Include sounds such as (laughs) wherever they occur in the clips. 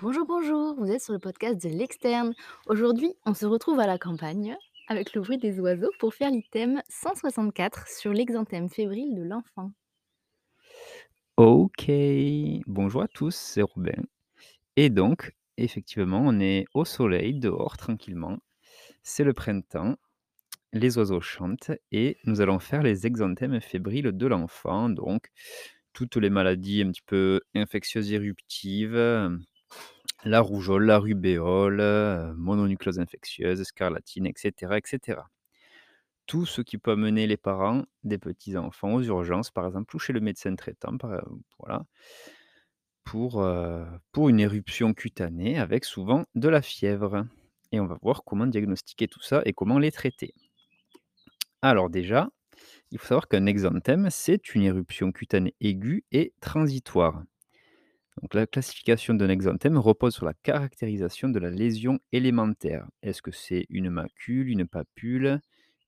Bonjour, bonjour, vous êtes sur le podcast de l'externe. Aujourd'hui, on se retrouve à la campagne avec le bruit des oiseaux pour faire l'item 164 sur l'exanthème fébrile de l'enfant. OK, bonjour à tous, c'est Robin. Et donc, effectivement, on est au soleil, dehors, tranquillement. C'est le printemps, les oiseaux chantent et nous allons faire les exanthèmes fébriles de l'enfant. Donc, toutes les maladies un petit peu infectieuses éruptives, la rougeole, la rubéole, euh, mononucléose infectieuse, scarlatine, etc., etc. Tout ce qui peut amener les parents des petits-enfants aux urgences, par exemple, ou chez le médecin traitant, euh, pour, heu, pour une éruption cutanée avec souvent de la fièvre et on va voir comment diagnostiquer tout ça et comment les traiter. Alors déjà, il faut savoir qu'un exanthème, c'est une éruption cutanée aiguë et transitoire. La classification d'un exanthème repose sur la caractérisation de la lésion élémentaire. Est-ce que c'est une macule, une papule,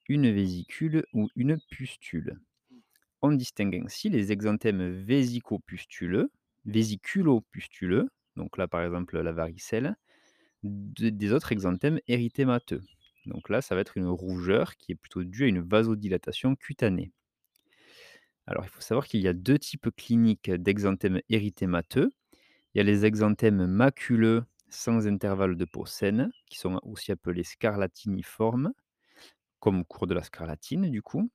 une vésicule ou une pustule? On distingue ainsi les exanthèmes vésico-pustuleux, vésiculo-pustuleux, donc là par exemple la varicelle, de- des autres exanthèmes érythémateux. Donc là, ça va être une rougeur qui est plutôt due à une vasodilatation cutanée. Alors il faut savoir qu'il y a deux types cliniques d'exanthèmes érythémateux. Il y a les exanthèmes maculeux sans intervalle de peau saine, qui sont aussi appelés scarlatiniformes, comme au cours de la scarlatine du coup.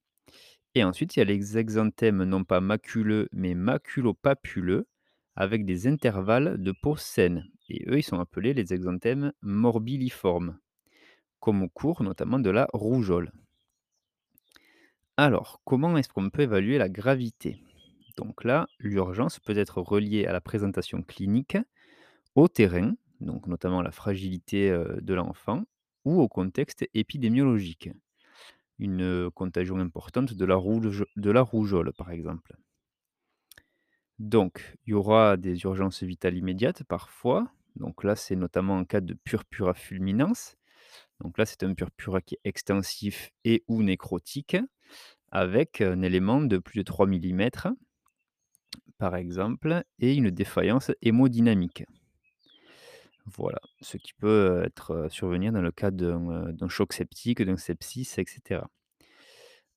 Et ensuite, il y a les exanthèmes non pas maculeux, mais maculopapuleux, avec des intervalles de peau saine. Et eux, ils sont appelés les exanthèmes morbilliformes, comme au cours notamment de la rougeole. Alors, comment est-ce qu'on peut évaluer la gravité? Donc là, l'urgence peut être reliée à la présentation clinique, au terrain, donc notamment la fragilité de l'enfant, ou au contexte épidémiologique, une contagion importante de la, rougeole par exemple. Donc, il y aura des urgences vitales immédiates parfois. Donc là, c'est notamment en cas de purpura fulminans. Donc là, c'est un purpura qui est extensif et ou nécrotique avec un élément de plus de 3 millimètres, par exemple, et une défaillance hémodynamique. Voilà, ce qui peut être euh, survenir dans le cas d'un euh, choc septique, d'un sepsis, etc.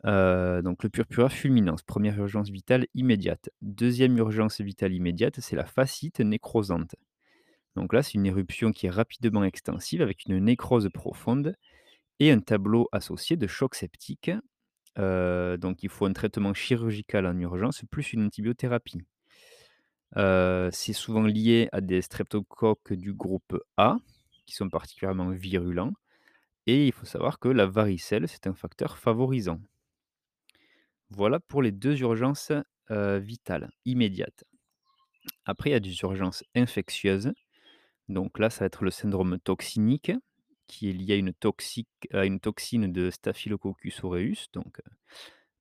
Donc le purpura fulminans, première urgence vitale immédiate. Deuxième urgence vitale immédiate, c'est la fascite nécrosante. Donc là, c'est une éruption qui est rapidement extensive avec une nécrose profonde et un tableau associé de choc septique. Donc il faut un traitement chirurgical en urgence plus une antibiothérapie. C'est souvent lié à des streptocoques du groupe A, qui sont particulièrement virulents et il faut savoir que la varicelle, c'est un facteur favorisant. Voilà pour les 2 urgences, vitales, immédiates. Après, il y a des urgences infectieuses. Donc là, ça va être le syndrome toxinique, qui est lié à une toxine de Staphylococcus aureus, donc heu,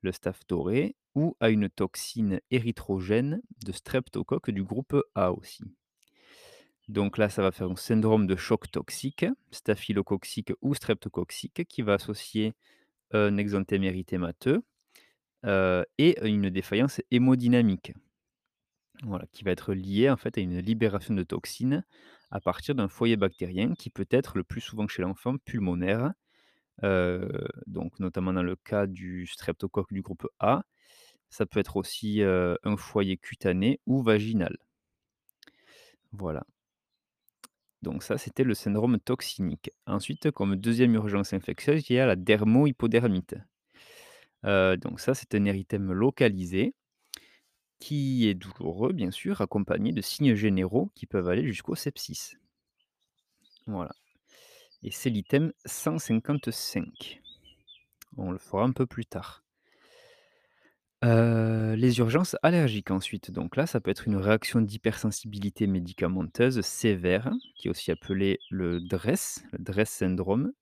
le staph doré, ou à une toxine érythrogène de streptocoque du groupe A aussi. Donc là, ça va faire un syndrome de choc toxique, staphylococcique ou streptococcique, qui va associer un exanthème érythémateux, heu et une défaillance hémodynamique. Voilà, qui va être lié en fait à une libération de toxines à partir d'un foyer bactérien qui peut être le plus souvent chez l'enfant pulmonaire, heu, donc notamment dans le cas du streptocoque du groupe A. Ça peut être aussi, heu, un foyer cutané ou vaginal. Voilà, donc ça c'était le syndrome toxinique. Ensuite, comme deuxième urgence infectieuse, il y a la dermohypodermite. Heu, donc ça c'est un érythème localisé qui est douloureux bien sûr, accompagné de signes généraux qui peuvent aller jusqu'au sepsis. Voilà et c'est l'item 155. On le fera un peu plus tard. Heu, les urgences allergiques ensuite, donc là, ça peut être une réaction d'hypersensibilité médicamenteuse sévère, qui est aussi appelée le DRESS, le DRESS syndrome.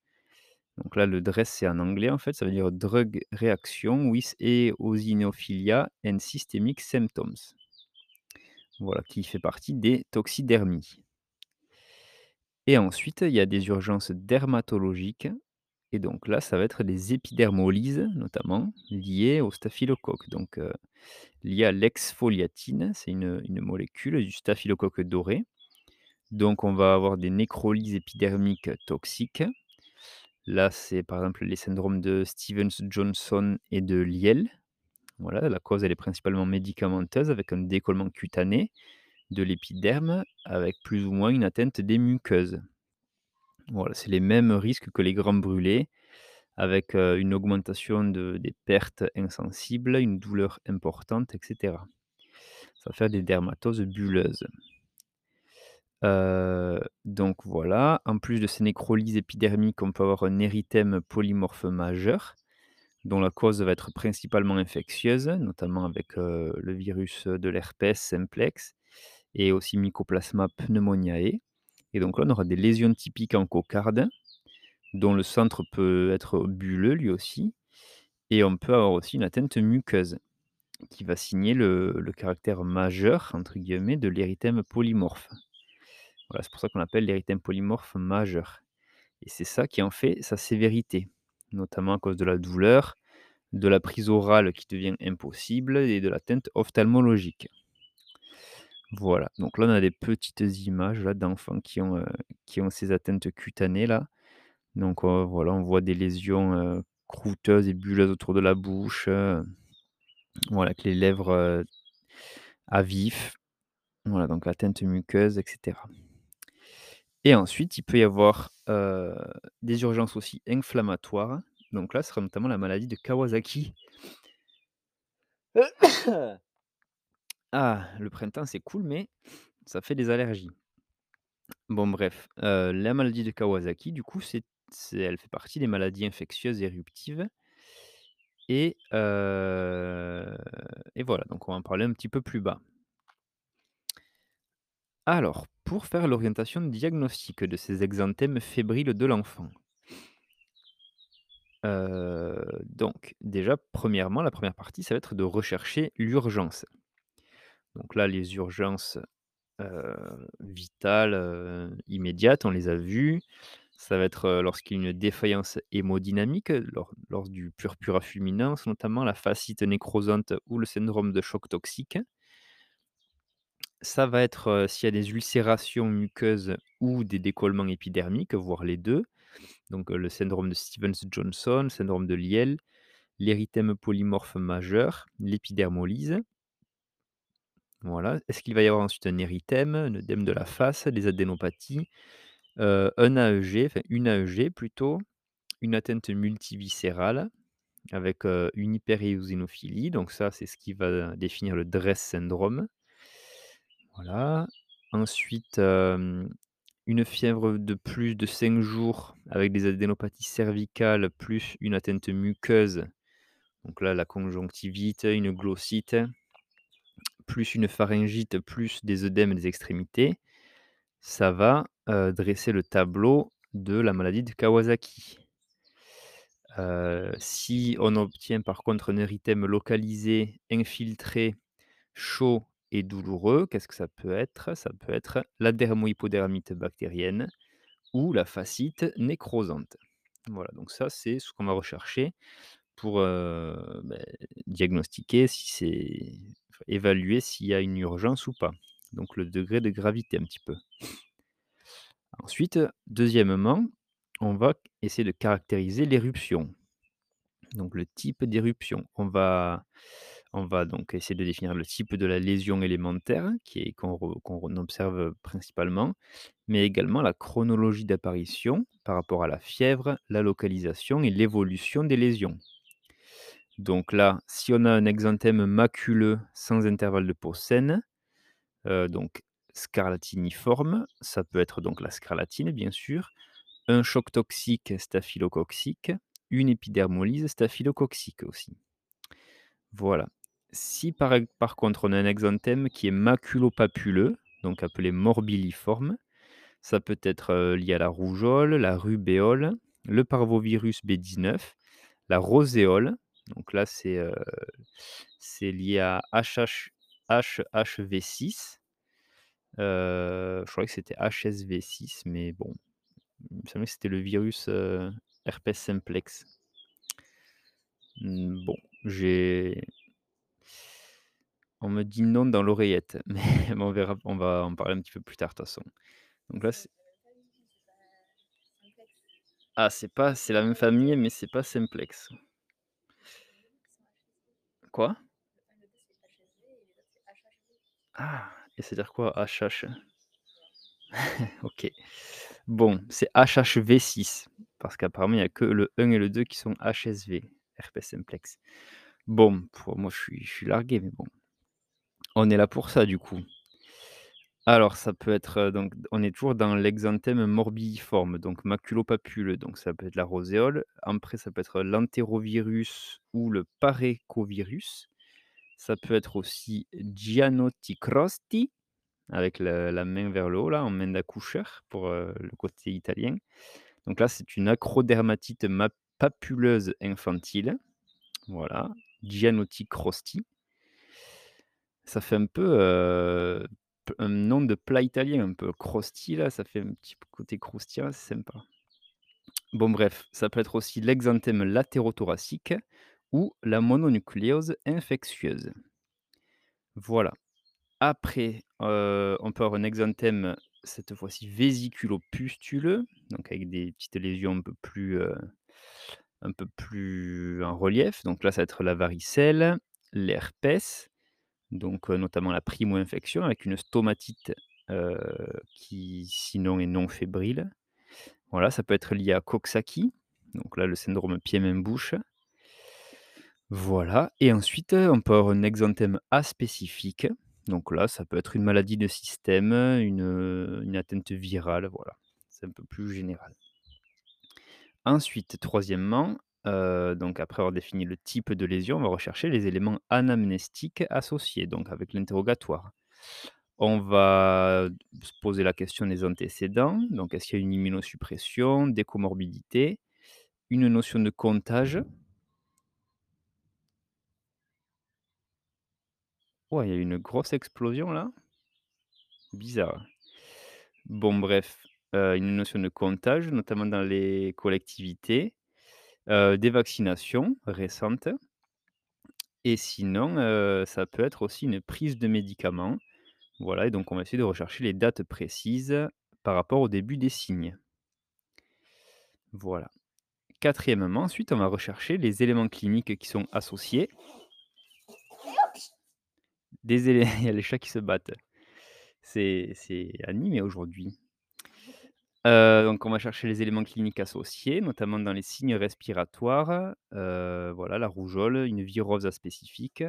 Donc là, le DRESS, c'est en anglais en fait, ça veut dire Drug Reaction with Eosinophilia and Systemic Symptoms. Voilà, qui fait partie des toxidermies. Et ensuite, il y a des urgences dermatologiques et donc là, ça va être des épidermolyses, notamment, liées au staphylocoque, donc heu, liées à l'exfoliatine, c'est une molécule du staphylocoque doré, Donc on va avoir des nécrolyses épidermiques toxiques. Là, c'est par exemple les syndromes de Stevens-Johnson et de Lyell. Voilà, la cause, est principalement médicamenteuse avec un décollement cutané de l'épiderme avec plus ou moins une atteinte des muqueuses. Voilà, c'est les mêmes risques que les grands brûlés avec, heu, une augmentation de des pertes insensibles, une douleur importante et cetera. Ça va faire des dermatoses bulleuses. Donc voilà, en plus de ces nécrolyses épidermiques, on peut avoir un érythème polymorphe majeur, dont la cause va être principalement infectieuse, notamment avec, le virus, de l'herpès simplex et aussi Mycoplasma pneumoniae. Et donc là, on aura des lésions typiques en cocarde, dont le centre peut être bulleux lui aussi. Et on peut avoir aussi une atteinte muqueuse qui va signer le le caractère «majeur» entre guillemets de l'érythème polymorphe. Voilà, c'est pour ça qu'on l'appelle l'érythème polymorphe majeur et c'est ça qui en fait sa sévérité, notamment à cause de la douleur, de la prise orale qui devient impossible et de l'atteinte ophtalmologique. Voilà, donc là, on a des petites images d'enfants qui ont, heu, qui ont ces atteintes cutanées là. Donc, heu, voilà, on voit des lésions, heu, croûteuses et bulleuses autour de la bouche, voilà, avec les lèvres, à vif. Voilà, donc atteinte muqueuse et cetera. Et ensuite, il peut y avoir, des urgences aussi inflammatoires. Donc là, ce sera notamment la maladie de Kawasaki. (coughs) Ah, le printemps, c'est cool, mais ça fait des allergies. Bon bref, la maladie de Kawasaki, du coup, c'est elle fait partie des maladies infectieuses éruptives et et voilà, donc on va en parler un petit peu plus bas. Alors, pour faire l'orientation diagnostique de ces exanthèmes fébriles de l'enfant, heu, donc déjà, premièrement, la première partie, ça va être de rechercher l'urgence. Donc là, les urgences, heu, vitales, heu, immédiates, on les a vues. Ça va être, lorsqu'il y a une défaillance hémodynamique, lors lors du purpura fulminans, notamment la fascite nécrosante ou le syndrome de choc toxique. Ça va être, s'il y a des ulcérations muqueuses ou des décollements épidermiques, voire les 2. Donc, le syndrome de Stevens-Johnson, syndrome de Lyell, l'érythème polymorphe majeur, l'épidermolyse. Voilà. Est-ce qu'il va y avoir ensuite un érythème, un œdème de la face, des adénopathies, un AEG, une AEG plutôt, une atteinte multiviscérale avec, une hyperéosinophilie, donc ça, c'est ce qui va définir le DRESS syndrome. Voilà. Ensuite, une fièvre de plus de 5 jours avec des adénopathies cervicales plus une atteinte muqueuse, donc là, la conjonctivite, une glossite, plus une pharyngite, plus des œdèmes des extrémités. Ça va, dresser le tableau de la maladie de Kawasaki. Si on obtient par contre un érythème localisé, infiltré, chaud douloureux, qu'est-ce que ça peut être? Ça peut être la dermohypodermite bactérienne ou la fascite nécrosante. Voilà, donc ça, c'est ce qu'on va rechercher pour, beh, diagnostiquer si c'est évaluer s'il y a une urgence ou pas. Donc le degré de gravité un petit peu. Ensuite, deuxièmement, on va essayer de caractériser l'éruption. Donc le type d'éruption. On va on va donc essayer de définir le type de la lésion élémentaire qui est qu'on observe principalement, mais également la chronologie d'apparition par rapport à la fièvre, la localisation et l'évolution des lésions. Donc là, si on a un exanthème maculeux sans intervalle de peau saine, heu, donc scarlatiniforme, ça peut être donc la scarlatine bien sûr, un choc toxique staphylococcique, une épidermolyse staphylococcique aussi. Voilà. Si par contre on a un exanthème qui est maculopapuleux, donc appelé morbilliforme, ça peut être, heu, lié à la rougeole, la rubéole, le parvovirus B19, la roséole, donc là c'est, c'est lié à HH HHV6, heu, je croyais que c'était HSV6 mais bon, il me semblait que c'était le virus, herpès simplex. Mmh, bon, j'ai on me dit non dans l'oreillette, (laughs) mais on verra, on va en parler un petit peu plus tard de toute façon. Donc là, c'est ah, c'est pas c'est la même famille, mais c'est pas simplex. Quoi? Ah! Et c'est-à-dire quoi HH? (laughs) OK. Bon, c'est HHV6 parce qu'apparemment il y a que le 1 et le 2 qui sont HSV, herpès simplex. Bon, pour moi je suis je suis largué, mais bon. On est là pour ça du coup. Alors ça peut être, heu, donc on est toujours dans l'exanthème morbilliforme, donc maculopapule, donc ça peut être la roséole. Après ça peut être l'entérovirus ou le paréchovirus. Ça peut être aussi Gianotti-Crosty avec la main vers le haut là, en main d'accoucheur pour, heu, le côté italien. Donc là, c'est une acrodermatite ma papuleuse infantile. Voilà, Gianotti-Crosty. Ça fait un peu, un nom de plat italien un peu crusty là, ça fait un petit côté croustillant, c'est sympa. Bon bref, ça peut être aussi l'exanthème latérothoracique ou la mononucléose infectieuse. Voilà. Après, on peut avoir un exanthème, cette fois-ci vésiculo-pustuleux, donc avec des petites lésions un peu plus, un peu plus en relief. Donc là, ça va être la varicelle, l'herpès, donc notamment la primo-infection avec une stomatite, qui sinon est non fébrile. Voilà, ça peut être lié à Coxsackie, donc là, le syndrome pieds-mains-bouche. Voilà et ensuite, on peut avoir un exanthème aspécifique. Donc là, ça peut être une maladie de système, une, une atteinte virale, voilà. C'est un peu plus général. Ensuite, troisièmement, heu, donc après avoir défini le type de lésion, on va rechercher les éléments anamnestiques associés, donc avec l'interrogatoire. On va se poser la question des antécédents, donc est-ce qu'il y a une immunosuppression, des comorbidités, une notion de comptage? Ouais, il y a une grosse explosion là? Bizarre. Bon bref, heu, une notion de comptage, notamment dans les collectivités, des vaccinations récentes et sinon, ça peut être aussi une prise de médicaments. Voilà et donc on va essayer de rechercher les dates précises par rapport au début des signes. Voilà. Quatrièmement, ensuite, on va rechercher les éléments cliniques qui sont associés. Des (laughs) il y a les chats qui se battent. C'est animé aujourd'hui. Heu, donc on va chercher les éléments cliniques associés, notamment dans les signes respiratoires, heu, voilà, la rougeole, une virose aspécifique,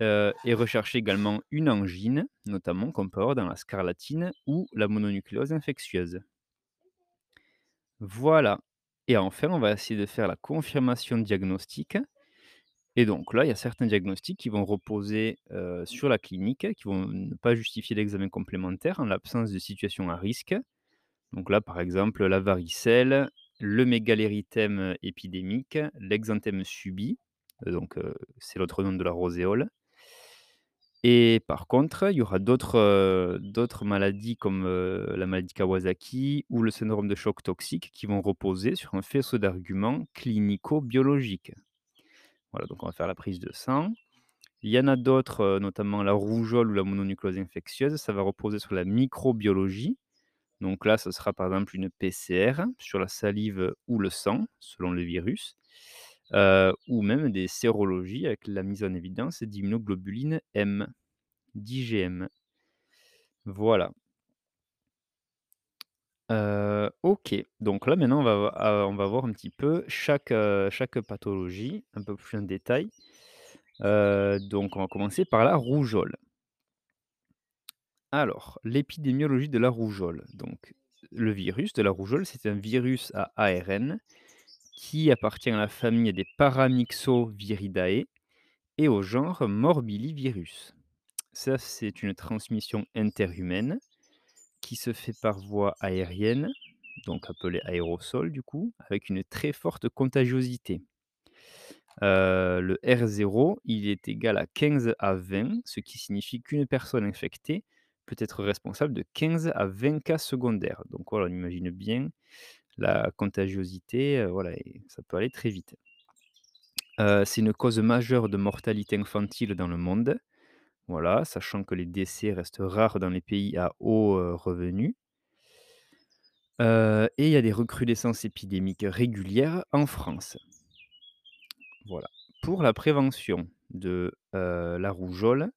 heu et rechercher également une angine, notamment qu'on peut avoir dans la scarlatine ou la mononucléose infectieuse. Voilà et enfin, on va essayer de faire la confirmation diagnostique et donc là, il y a certains diagnostics qui vont reposer, sur la clinique, qui vont ne pas justifier d'examen complémentaire en l'absence de situation à risque. Donc là, par exemple, la varicelle, le mégalérythème épidémique, l'exanthème subit, heu, donc heu, c'est l'autre nom de la roséole. Et par contre, il y aura d'autres, maladies comme, la maladie Kawasaki ou le syndrome de choc toxique qui vont reposer sur un faisceau d'arguments clinico-biologiques. Voilà, donc on va faire la prise de sang. Il y en a d'autres, notamment la rougeole ou la mononucléose infectieuse, ça va reposer sur la microbiologie. Donc là, ce sera par exemple une PCR sur la salive ou le sang, selon le virus, ou même des sérologies avec la mise en évidence d'immunoglobulines M, d'IgM. Voilà. OK, donc là maintenant on va a on va voir un petit peu chaque, chaque pathologie un peu plus en détail. Donc on va commencer par la rougeole. Alors, l'épidémiologie de la rougeole. Donc, le virus de la rougeole, c'est un virus à ARN qui appartient à la famille des Paramyxoviridae et au genre Morbillivirus. Ça, c'est une transmission interhumaine qui se fait par voie aérienne, donc appelée aérosol du coup, avec une très forte contagiosité. Heu, le R zéro, il est égal à 15 à 20, ce qui signifie qu'une personne infectée peut être responsable de 15 à 20 cas secondaires. Donc voilà, on imagine bien la contagiosité, heu, voilà et ça peut aller très vite. Heu, c'est une cause majeure de mortalité infantile dans le monde, voilà, sachant que les décès restent rares dans les pays à haut, heu, revenu. Et il y a des recrudescences épidémiques régulières en France. Voilà. Pour la prévention de, la rougeole,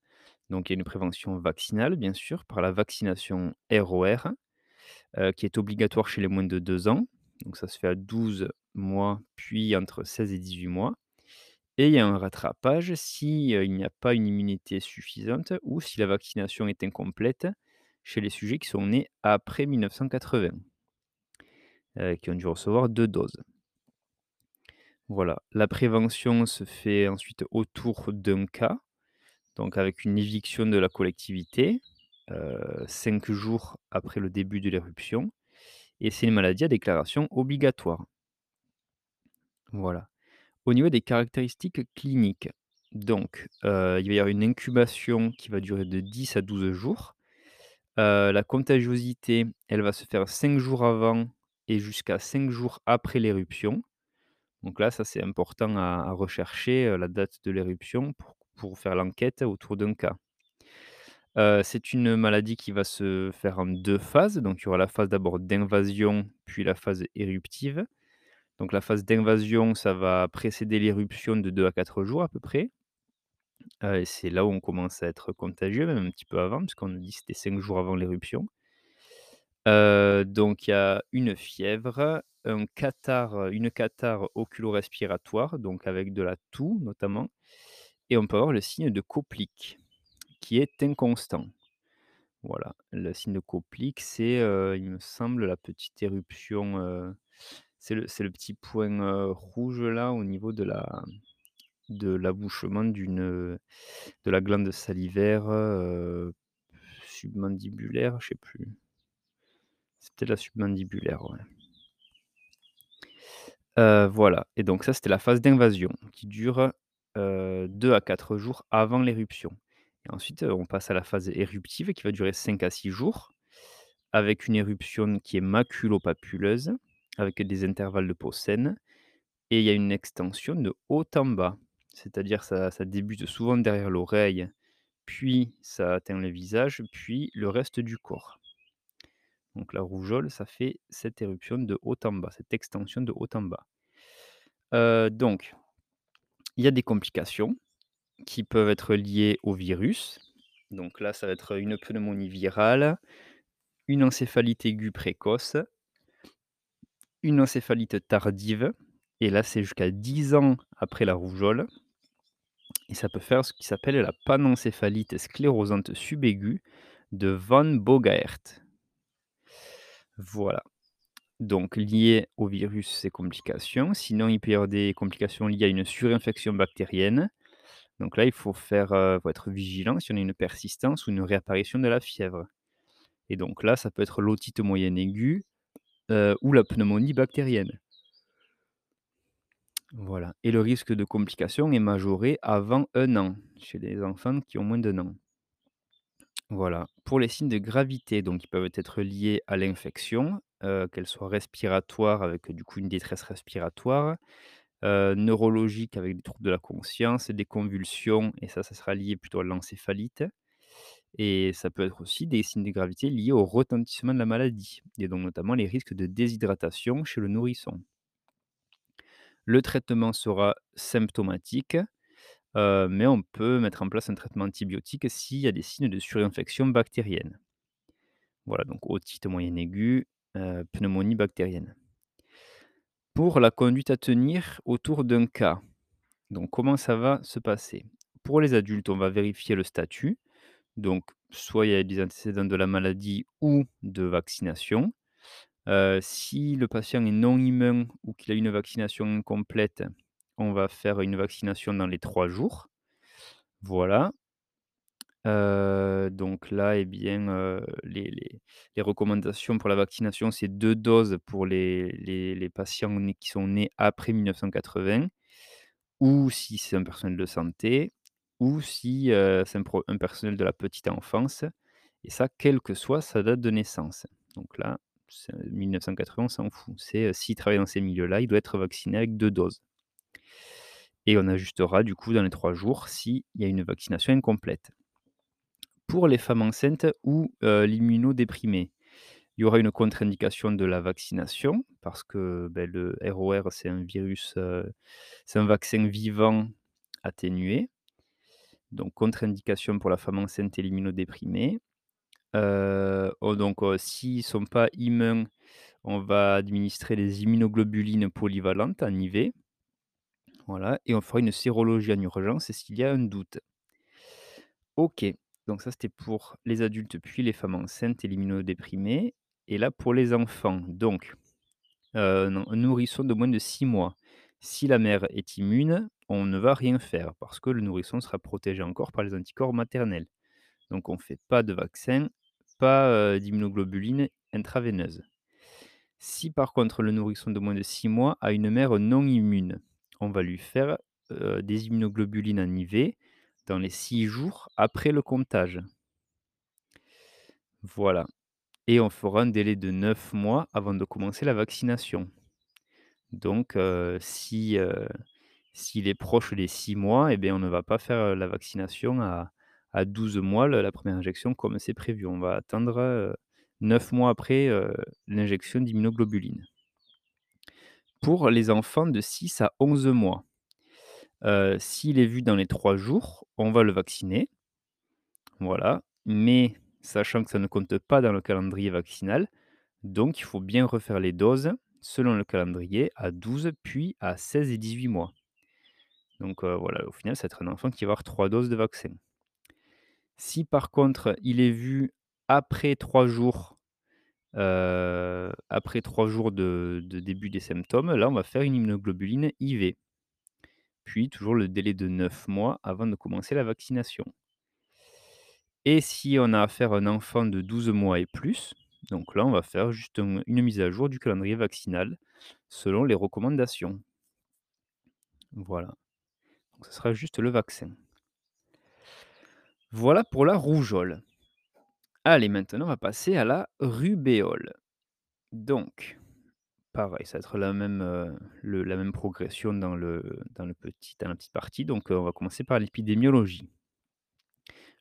donc il y a une prévention vaccinale, bien sûr, par la vaccination ROR, qui est obligatoire chez les moins de 2 ans. Donc ça se fait à 12 mois, puis entre 16 et 18 mois et il y a un rattrapage si, n'y a pas une immunité suffisante ou si la vaccination est incomplète chez les sujets qui sont nés après 1980, heu, qui ont dû recevoir 2 doses. Voilà. La prévention se fait ensuite autour d'un cas, donc avec une éviction de la collectivité, heu, 5 jours après le début de l'éruption et c'est une maladie à déclaration obligatoire. Voilà. Au niveau des caractéristiques cliniques, donc, heu, il va y avoir une incubation qui va durer de 10 à 12 jours. Heu, la contagiosité, elle va se faire 5 jours avant et jusqu'à 5 jours après l'éruption. Donc là, ça, c'est important à à rechercher, heu, la date de l'éruption pour pour faire l'enquête autour d'un cas. C'est une maladie qui va se faire en 2 phases. Donc il y aura la phase d'abord d'invasion, puis la phase éruptive. Donc la phase d'invasion, ça va précéder l'éruption de 2 à 4 jours à peu près. Et c'est là où on commence à être contagieux, même un petit peu avant, puisqu'on nous dit que c'était 5 jours avant l'éruption. Donc il y a une fièvre, une catarrhe oculo-respiratoire, donc avec de la toux notamment et on peut avoir le signe de Koplik qui est inconstant. Voilà, le signe de Koplik, c'est, il me semble la petite éruption, c'est le petit point, rouge là au niveau de la de l'abouchement d'une, de la glande salivaire, submandibulaire, je sais plus. C'est peut-être la submandibulaire, ouais. Voilà et donc ça, c'était la phase d'invasion qui dure, heu, 2 à 4 jours avant l'éruption et ensuite, heu, on passe à la phase éruptive qui va durer 5 à 6 jours avec une éruption qui est maculo-papuleuse, avec des intervalles de peau saine et il y a une extension de haut en bas. C'est-à-dire ça ça débute souvent derrière l'oreille, puis ça atteint le visage, puis le reste du corps. Donc la rougeole, ça fait cette éruption de haut en bas, cette extension de haut en bas. Heu, donc il y a des complications qui peuvent être liées au virus. Donc là, ça va être une pneumonie virale, une encéphalite aiguë précoce une encéphalite tardive et là, c'est jusqu'à 10 ans après la rougeole et ça peut faire ce qui s'appelle la panencéphalite sclérosante subaiguë de Van Bogaert. Voilà. Donc liées au virus, ces complications. Sinon, il peut y avoir des complications liées à une surinfection bactérienne. Donc là, il faut faire, faut être vigilant si on a une persistance ou une réapparition de la fièvre et donc là, ça peut être l'otite moyenne aiguë, heu, ou la pneumonie bactérienne. Voilà et le risque de complication est majoré avant 1 an, chez les enfants qui ont moins d'1 an. Voilà. Pour les signes de gravité, donc ils peuvent être liés à l'infection, qu'elle soit respiratoire avec, du coup, une détresse respiratoire, neurologique avec des troubles de la conscience, des convulsions et ça, ça sera lié plutôt à l'encéphalite et ça peut être aussi des signes de gravité liés au retentissement de la maladie et donc notamment les risques de déshydratation chez le nourrisson. Le traitement sera symptomatique, mais on peut mettre en place un traitement antibiotique s'il y a des signes de surinfection bactérienne. Voilà, donc otite moyenne aiguë, heu, pneumonie bactérienne. Pour la conduite à tenir autour d'un cas, donc comment ça va se passer? Pour les adultes, on va vérifier le statut, donc soit il y a des antécédents de la maladie ou de vaccination. Heu, si le patient est non humain ou qu'il a une vaccination incomplète, on va faire une vaccination dans les 3 jours. Voilà. Donc là et bien, les recommandations pour la vaccination, c'est 2 doses pour les patients qui sont nés après 1980 ou si c'est un personnel de santé ou si, c'est un personnel de la petite enfance et ça, quelle que soit sa date de naissance. Donc là, c'est 1980, on s'en fout. C'est, s'il travaille dans ces milieux-là, il doit être vacciné avec 2 doses et on ajustera du coup dans les 3 jours s'il y a une vaccination incomplète. Pour les femmes enceintes ou, l'immunodéprimés, Il y aura une contre-indication de la vaccination parce que, beh, le ROR, c'est un virus, c'est un vaccin vivant atténué. Donc contre-indication pour la femme enceinte et l'immunodéprimée. Oh donc, heu, s'ils sont pas immuns, on va administrer des immunoglobulines polyvalentes en IV. Voilà et on fera une sérologie en urgence s'il y a un doute. OK, donc ça c'était pour les adultes, puis les femmes enceintes et l'immunodéprimée et là pour les enfants, donc un nourrisson de moins de 6 mois. Si la mère est immune, on ne va rien faire parce que le nourrisson sera protégé encore par les anticorps maternels. Donc on fait pas de vaccin, pas, heu, d'immunoglobulines intraveineuses. Si par contre le nourrisson de moins de 6 mois a une mère non immune, on va lui faire, heu, des immunoglobulines en IV dans les 6 jours après le comptage. Voilà et on fera un délai de 9 mois avant de commencer la vaccination. Donc heu, si, heu, s'il est proche des 6 mois et bien on ne va pas faire, heu, la vaccination à à 12 mois, la première injection comme c'est prévu. On va attendre, heu, 9 mois après, l'injection d'immunoglobulines. Pour les enfants de 6 à 11 mois, s'il est vu dans les 3 jours, on va le vacciner. Voilà, mais sachant que ça ne compte pas dans le calendrier vaccinal, donc il faut bien refaire les doses selon le calendrier à 12 puis à 16 et 18 mois. Donc voilà, au final, ça va être un enfant qui va avoir 3 doses de vaccin. Si par contre, il est vu après 3 jours, heu, après 3 jours de de début des symptômes, là, on va faire une immunoglobuline IV. Puis toujours le délai de 9 mois avant de commencer la vaccination. Et si on a affaire à un enfant de 12 mois et plus, donc là, on va faire juste un une mise à jour du calendrier vaccinal selon les recommandations. Voilà, donc ce sera juste le vaccin. Voilà pour la rougeole. Allez, maintenant, on va passer à la rubéole. Donc, pareil, ça va être la même, même progression dans la petite partie. Donc, heu, on va commencer par l'épidémiologie.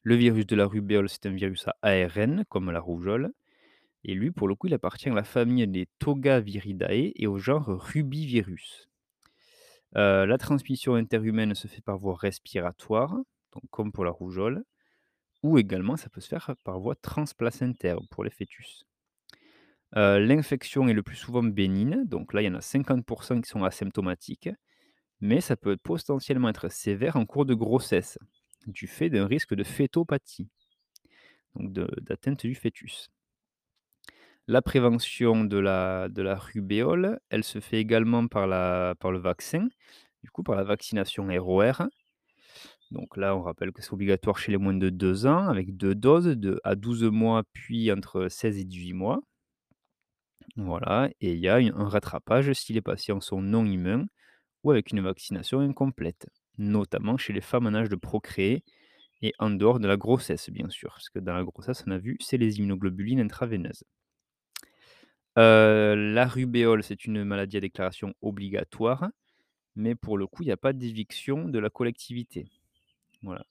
Le virus de la rubéole, c'est un virus à ARN, comme la rougeole. Et lui, pour le coup, il appartient à la famille des Togaviridae et au genre Rubivirus. Heu, la transmission interhumaine se fait par voie respiratoire, comme pour la rougeole, ou également ça peut se faire par voie transplacentaire pour les fœtus. L'infection est le plus souvent bénigne, donc là, il y en a 50% qui sont asymptomatiques, mais ça peut potentiellement être sévère en cours de grossesse, du fait d'un risque de fœtopathie, donc d'atteinte du fœtus. La prévention de la rubéole, elle se fait également par le vaccin, du coup par la vaccination ROR. Donc là, on rappelle que c'est obligatoire chez les moins de 2 ans avec 2 doses à 12 mois, puis entre 16 et 18 mois. Voilà et il y a un rattrapage si les patients sont non immuns ou avec une vaccination incomplète, notamment chez les femmes en âge de procréer et en dehors de la grossesse, bien sûr, parce que dans la grossesse, on a vu, c'est les immunoglobulines intraveineuses. Heu, la rubéole, c'est une maladie à déclaration obligatoire, mais pour le coup, il y a pas d'éviction de la collectivité. Voilà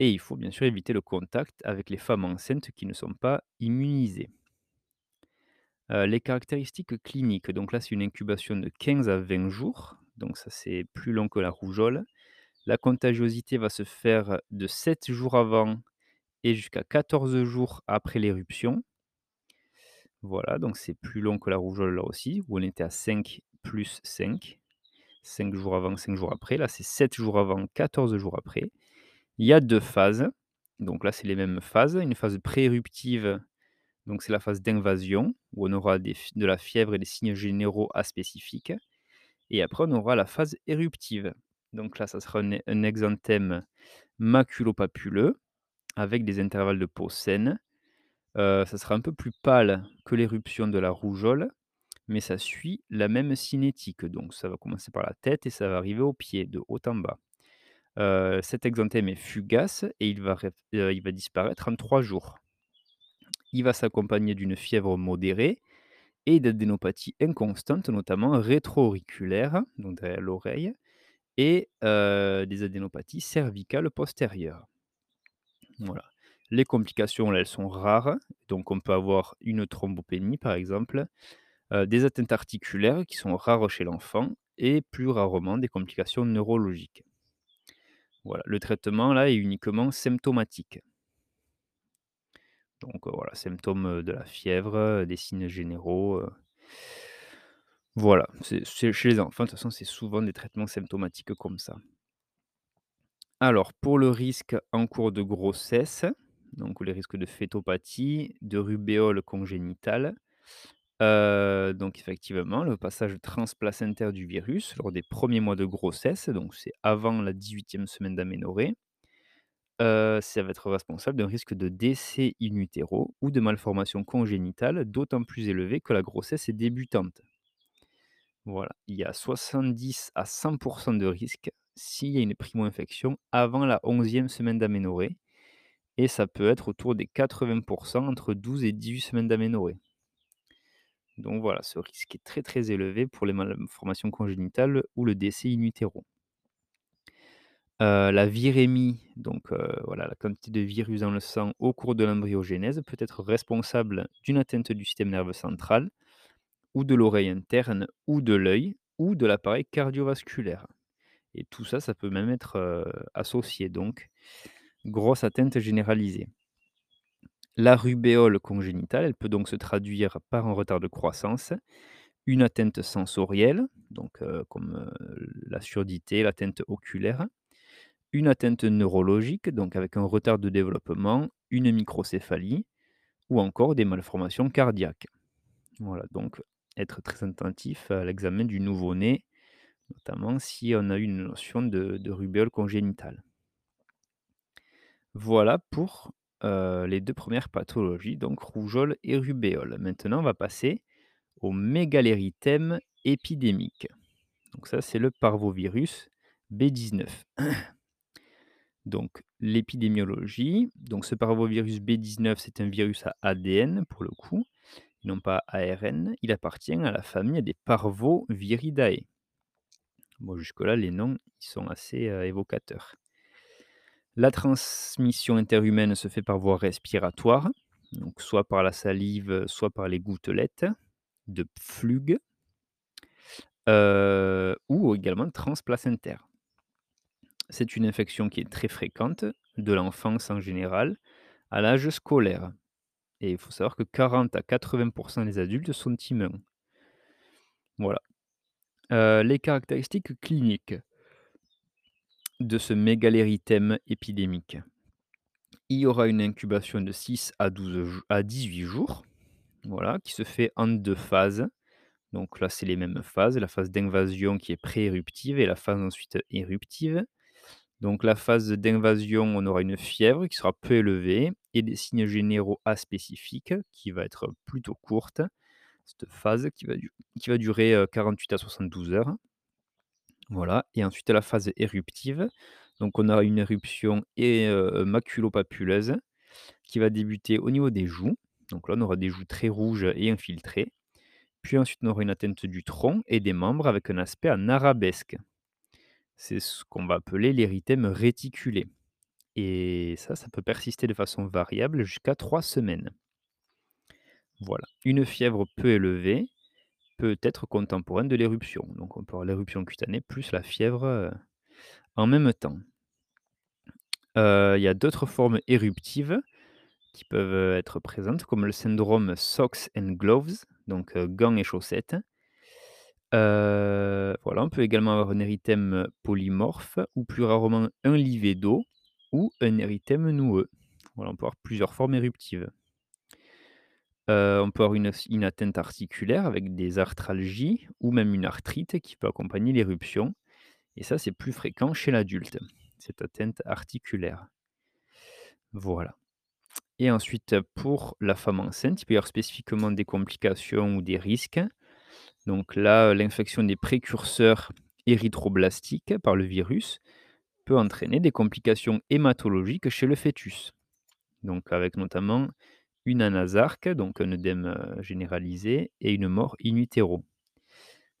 et il faut bien sûr éviter le contact avec les femmes enceintes qui ne sont pas immunisées. Heu, les caractéristiques cliniques, donc là, c'est une incubation de 15 à 20 jours, donc ça, c'est plus long que la rougeole. La contagiosité va se faire de 7 jours avant et jusqu'à 14 jours après l'éruption. Voilà, donc c'est plus long que la rougeole là aussi, où on était à 5 plus 5. 5 jours avant, 5 jours après. Là, c'est 7 jours avant, 14 jours après. Il y a 2 phases. Donc là, c'est les mêmes phases. Une phase pré-éruptive, donc c'est la phase d'invasion, où on aura de la fièvre et des signes généraux aspécifiques. Et après, on aura la phase éruptive. Donc là, ça sera un exanthème maculopapuleux avec des intervalles de peau saine. Heu, ça sera un peu plus pâle que l'éruption de la rougeole, mais ça suit la même cinétique. Donc ça va commencer par la tête et ça va arriver aux pieds, de haut en bas. Heu, cet exanthème est fugace et il va rép heu, il va disparaître en 3 jours. Il va s'accompagner d'une fièvre modérée et d'adénopathie inconstante, notamment rétro-auriculaire, donc derrière l'oreille et heu, des adénopathies cervicales postérieures. Voilà. Les complications, elles sont rares, donc on peut avoir une thrombopénie, par exemple, heu, des atteintes articulaires qui sont rares chez l'enfant et plus rarement des complications neurologiques. Voilà, le traitement, là, est uniquement symptomatique. Donc, voilà, symptômes, de la fièvre, des signes généraux, voilà, chez les enfants, de toute façon, c'est souvent des traitements symptomatiques comme ça. Alors, pour le risque en cours de grossesse, donc les risques de fœtopathie, de rubéole congénitale, donc effectivement, le passage transplacentaire du virus lors des premiers mois de grossesse, donc c'est avant la dix-huitième semaine d'aménorrhée, ça va être responsable d'un risque de décès in ou de malformation congénitale d'autant plus élevé que la grossesse est débutante. Voilà, il y a 70 à 100% de risque s'il y a une primo-infection avant la onzième semaine d'aménorrhée et ça peut être autour des 80% entre 12 et 18 semaines d'aménorrhée. Donc voilà, ce risque est très, très élevé pour les malformations congénitales ou le décès in. Heu, la virémie, donc heu, voilà, la quantité de virus dans le sang au cours de l'embryogénèse peut être responsable d'une atteinte du système nerveux central ou de l'oreille interne ou de l'œil ou de l'appareil cardiovasculaire et tout ça, ça peut même être, heu, associé donc grosse atteinte généralisée. La rubéole congénitale, elle peut donc se traduire par un retard de croissance, une atteinte sensorielle, donc comme, la surdité, l'atteinte oculaire, une atteinte neurologique, donc avec un retard de développement, une microcéphalie ou encore des malformations cardiaques. Voilà, donc être très attentif à l'examen du nouveau-né, notamment si on a une notion de rubéole congénitale. Voilà pour, heu, les 2 premières pathologies, donc rougeole et rubéole. Maintenant, on va passer au mégalérythème épidémique. Donc ça, c'est le parvovirus B19. Donc l'épidémiologie, donc ce parvovirus B19, c'est un virus à ADN pour le coup, non pas ARN. Il appartient à la famille des Parvoviridae. Bon jusque-là, les noms, ils sont assez, heu, évocateurs. La transmission interhumaine se fait par voie respiratoire, soit par la salive, soit par les gouttelettes de Pflug, heu, ou également transplacentaire. C'est une infection qui est très fréquente, de l'enfance en général, à l'âge scolaire et il faut savoir que 40 à 80% des adultes sont immuns. Voilà. Heu, les caractéristiques cliniques de ce mégalérythème épidémique. Il y aura une incubation de 6 à 12 jou à 18 jours, voilà, qui se fait en 2 phases. Donc là, c'est les mêmes phases, la phase d'invasion qui est pré-éruptive et la phase ensuite éruptive. Donc la phase d'invasion, on aura une fièvre qui sera peu élevée et des signes généraux aspécifiques qui va être plutôt courte. Cette phase qui va durer, heu, 48 à 72 heures. Voilà et ensuite la phase éruptive, donc on aura une éruption maculo-papuleuse qui va débuter au niveau des joues. Donc là, on aura des joues très rouges et infiltrées. Puis ensuite, on aura une atteinte du tronc et des membres avec un aspect en arabesque. C'est ce qu'on va appeler l'érythème réticulé et ça, ça peut persister de façon variable jusqu'à 3 semaines. Voilà. Une fièvre peu élevée peut être contemporaine de l'éruption. Donc on peut avoir l'éruption cutanée plus la fièvre, heu, en même temps. Heu, il y a d'autres formes éruptives qui peuvent, heu, être présentes comme le syndrome Socks and Gloves, donc gants et chaussettes. Heu, voilà, on peut également avoir un érythème polymorphe ou plus rarement un livédo ou un érythème noueux. Voilà, on peut avoir plusieurs formes éruptives. Heu, on peut avoir une une atteinte articulaire avec des arthralgies ou même une arthrite qui peut accompagner l'éruption et ça, c'est plus fréquent chez l'adulte, cette atteinte articulaire. Voilà et ensuite pour la femme enceinte, il peut y avoir spécifiquement des complications ou des risques. Donc là, l'infection des précurseurs érythroblastiques par le virus peut entraîner des complications hématologiques chez le fœtus. Donc avec notamment une anasarque, donc un œdème, heu, généralisé et une mort in utero.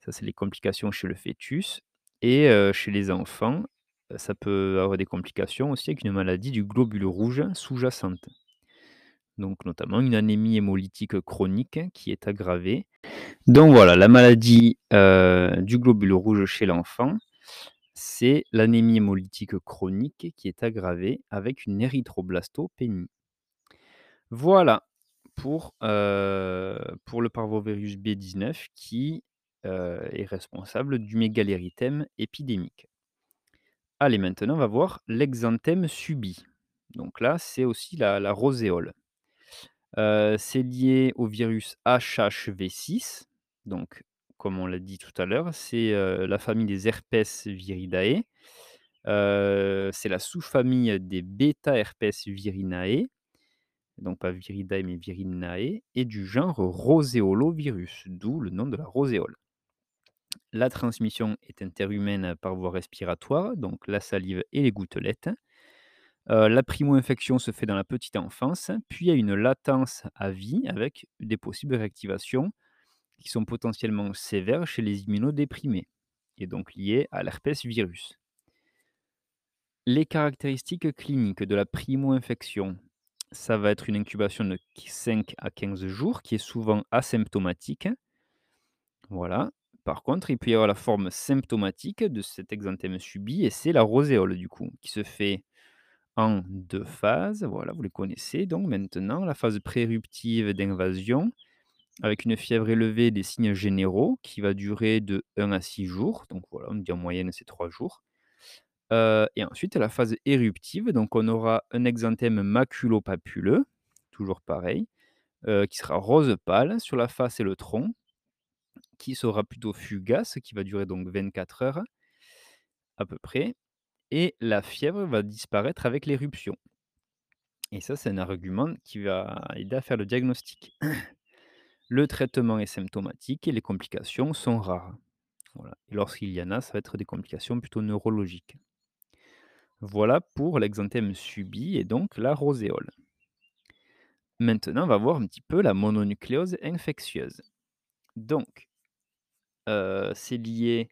Ça, c'est les complications chez le fœtus et heu, chez les enfants, ça peut avoir des complications aussi avec une maladie du globule rouge sous-jacente. Donc notamment une anémie hémolytique chronique qui est aggravée. Donc voilà, la maladie, heu, du globule rouge chez l'enfant, c'est l'anémie hémolytique chronique qui est aggravée avec une érythroblastopénie. Voilà pour, heu, pour le parvovirus B19 qui, heu, est responsable du mégalérythème épidémique. Allez, maintenant, on va voir l'exanthème subit. Donc là, c'est aussi la la roséole. C'est lié au virus HHV6, donc comme on l'a dit tout à l'heure, c'est, la famille des Herpes viridae. C'est la sous-famille des Beta Herpes virinae, donc pas Viridae mais Virinae et du genre Roseolovirus, d'où le nom de la roséole. La transmission est interhumaine par voie respiratoire, donc la salive et les gouttelettes. La primo-infection se fait dans la petite enfance, puis il y a une latence à vie avec des possibles réactivations qui sont potentiellement sévères chez les immunodéprimés et donc liées à l'herpès virus. Les caractéristiques cliniques de la primo-infection, ça va être une incubation de 5 à 15 jours qui est souvent asymptomatique. Voilà. Par contre, il peut y avoir la forme symptomatique de cet exanthème subi et c'est la roséole du coup, qui se fait en 2 phases. Voilà, vous les connaissez donc maintenant. La phase préruptive d'invasion avec une fièvre élevée, des signes généraux qui va durer de 1 à 6 jours. Donc voilà, on dit en moyenne c'est 3 jours. Heu et ensuite la phase éruptive, donc on aura un exanthème maculopapuleux, toujours pareil, heu, qui sera rose pâle sur la face et le tronc, qui sera plutôt fugace, qui va durer donc 24 heures à peu près et la fièvre va disparaître avec l'éruption et ça, c'est un argument qui va aider à faire le diagnostic. (clears throat) Le traitement est symptomatique et les complications sont rares. Et lorsqu'il y en a, ça va être des complications plutôt neurologiques. Voilà pour l'exanthème subit et donc la roséole. Maintenant, on va voir un petit peu la mononucléose infectieuse. Donc, heu, c'est lié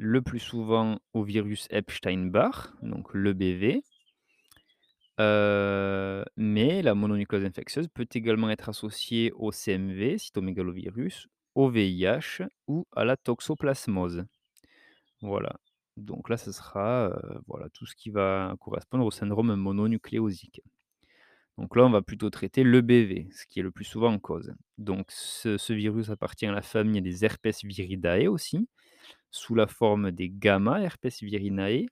le plus souvent au virus Epstein-Barr, donc l'EBV. Heu, mais la mononucléose infectieuse peut également être associée au CMV, cytomégalovirus, au VIH ou à la toxoplasmose. Voilà, donc là, ce sera, heu, voilà, tout ce qui va correspondre au syndrome mononucléosique. Donc là, on va plutôt traiter l'EBV, ce qui est le plus souvent en cause. Donc ce ce virus appartient à la famille des Herpes viridae aussi, sous la forme des gamma herpes virinae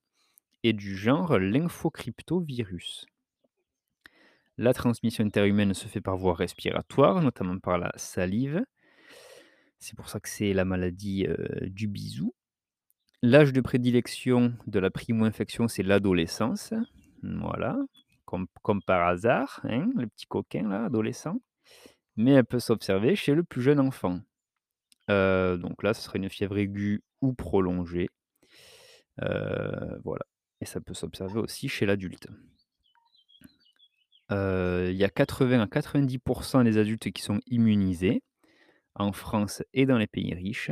et du genre lymphocryptovirus. La transmission interhumaine se fait par voie respiratoire, notamment par la salive. C'est pour ça que c'est la maladie, heu, du bisou. L'âge de prédilection de la primo-infection, c'est l'adolescence. Voilà, comme par hasard, hein, le petit coquin là, adolescent. Mais elle peut s'observer chez le plus jeune enfant. Heu, donc là, ce serait une fièvre aiguë ou prolongée. Heu, voilà et ça peut s'observer aussi chez l'adulte. Il y a 80 à 90% des adultes qui sont immunisés, en France et dans les pays riches.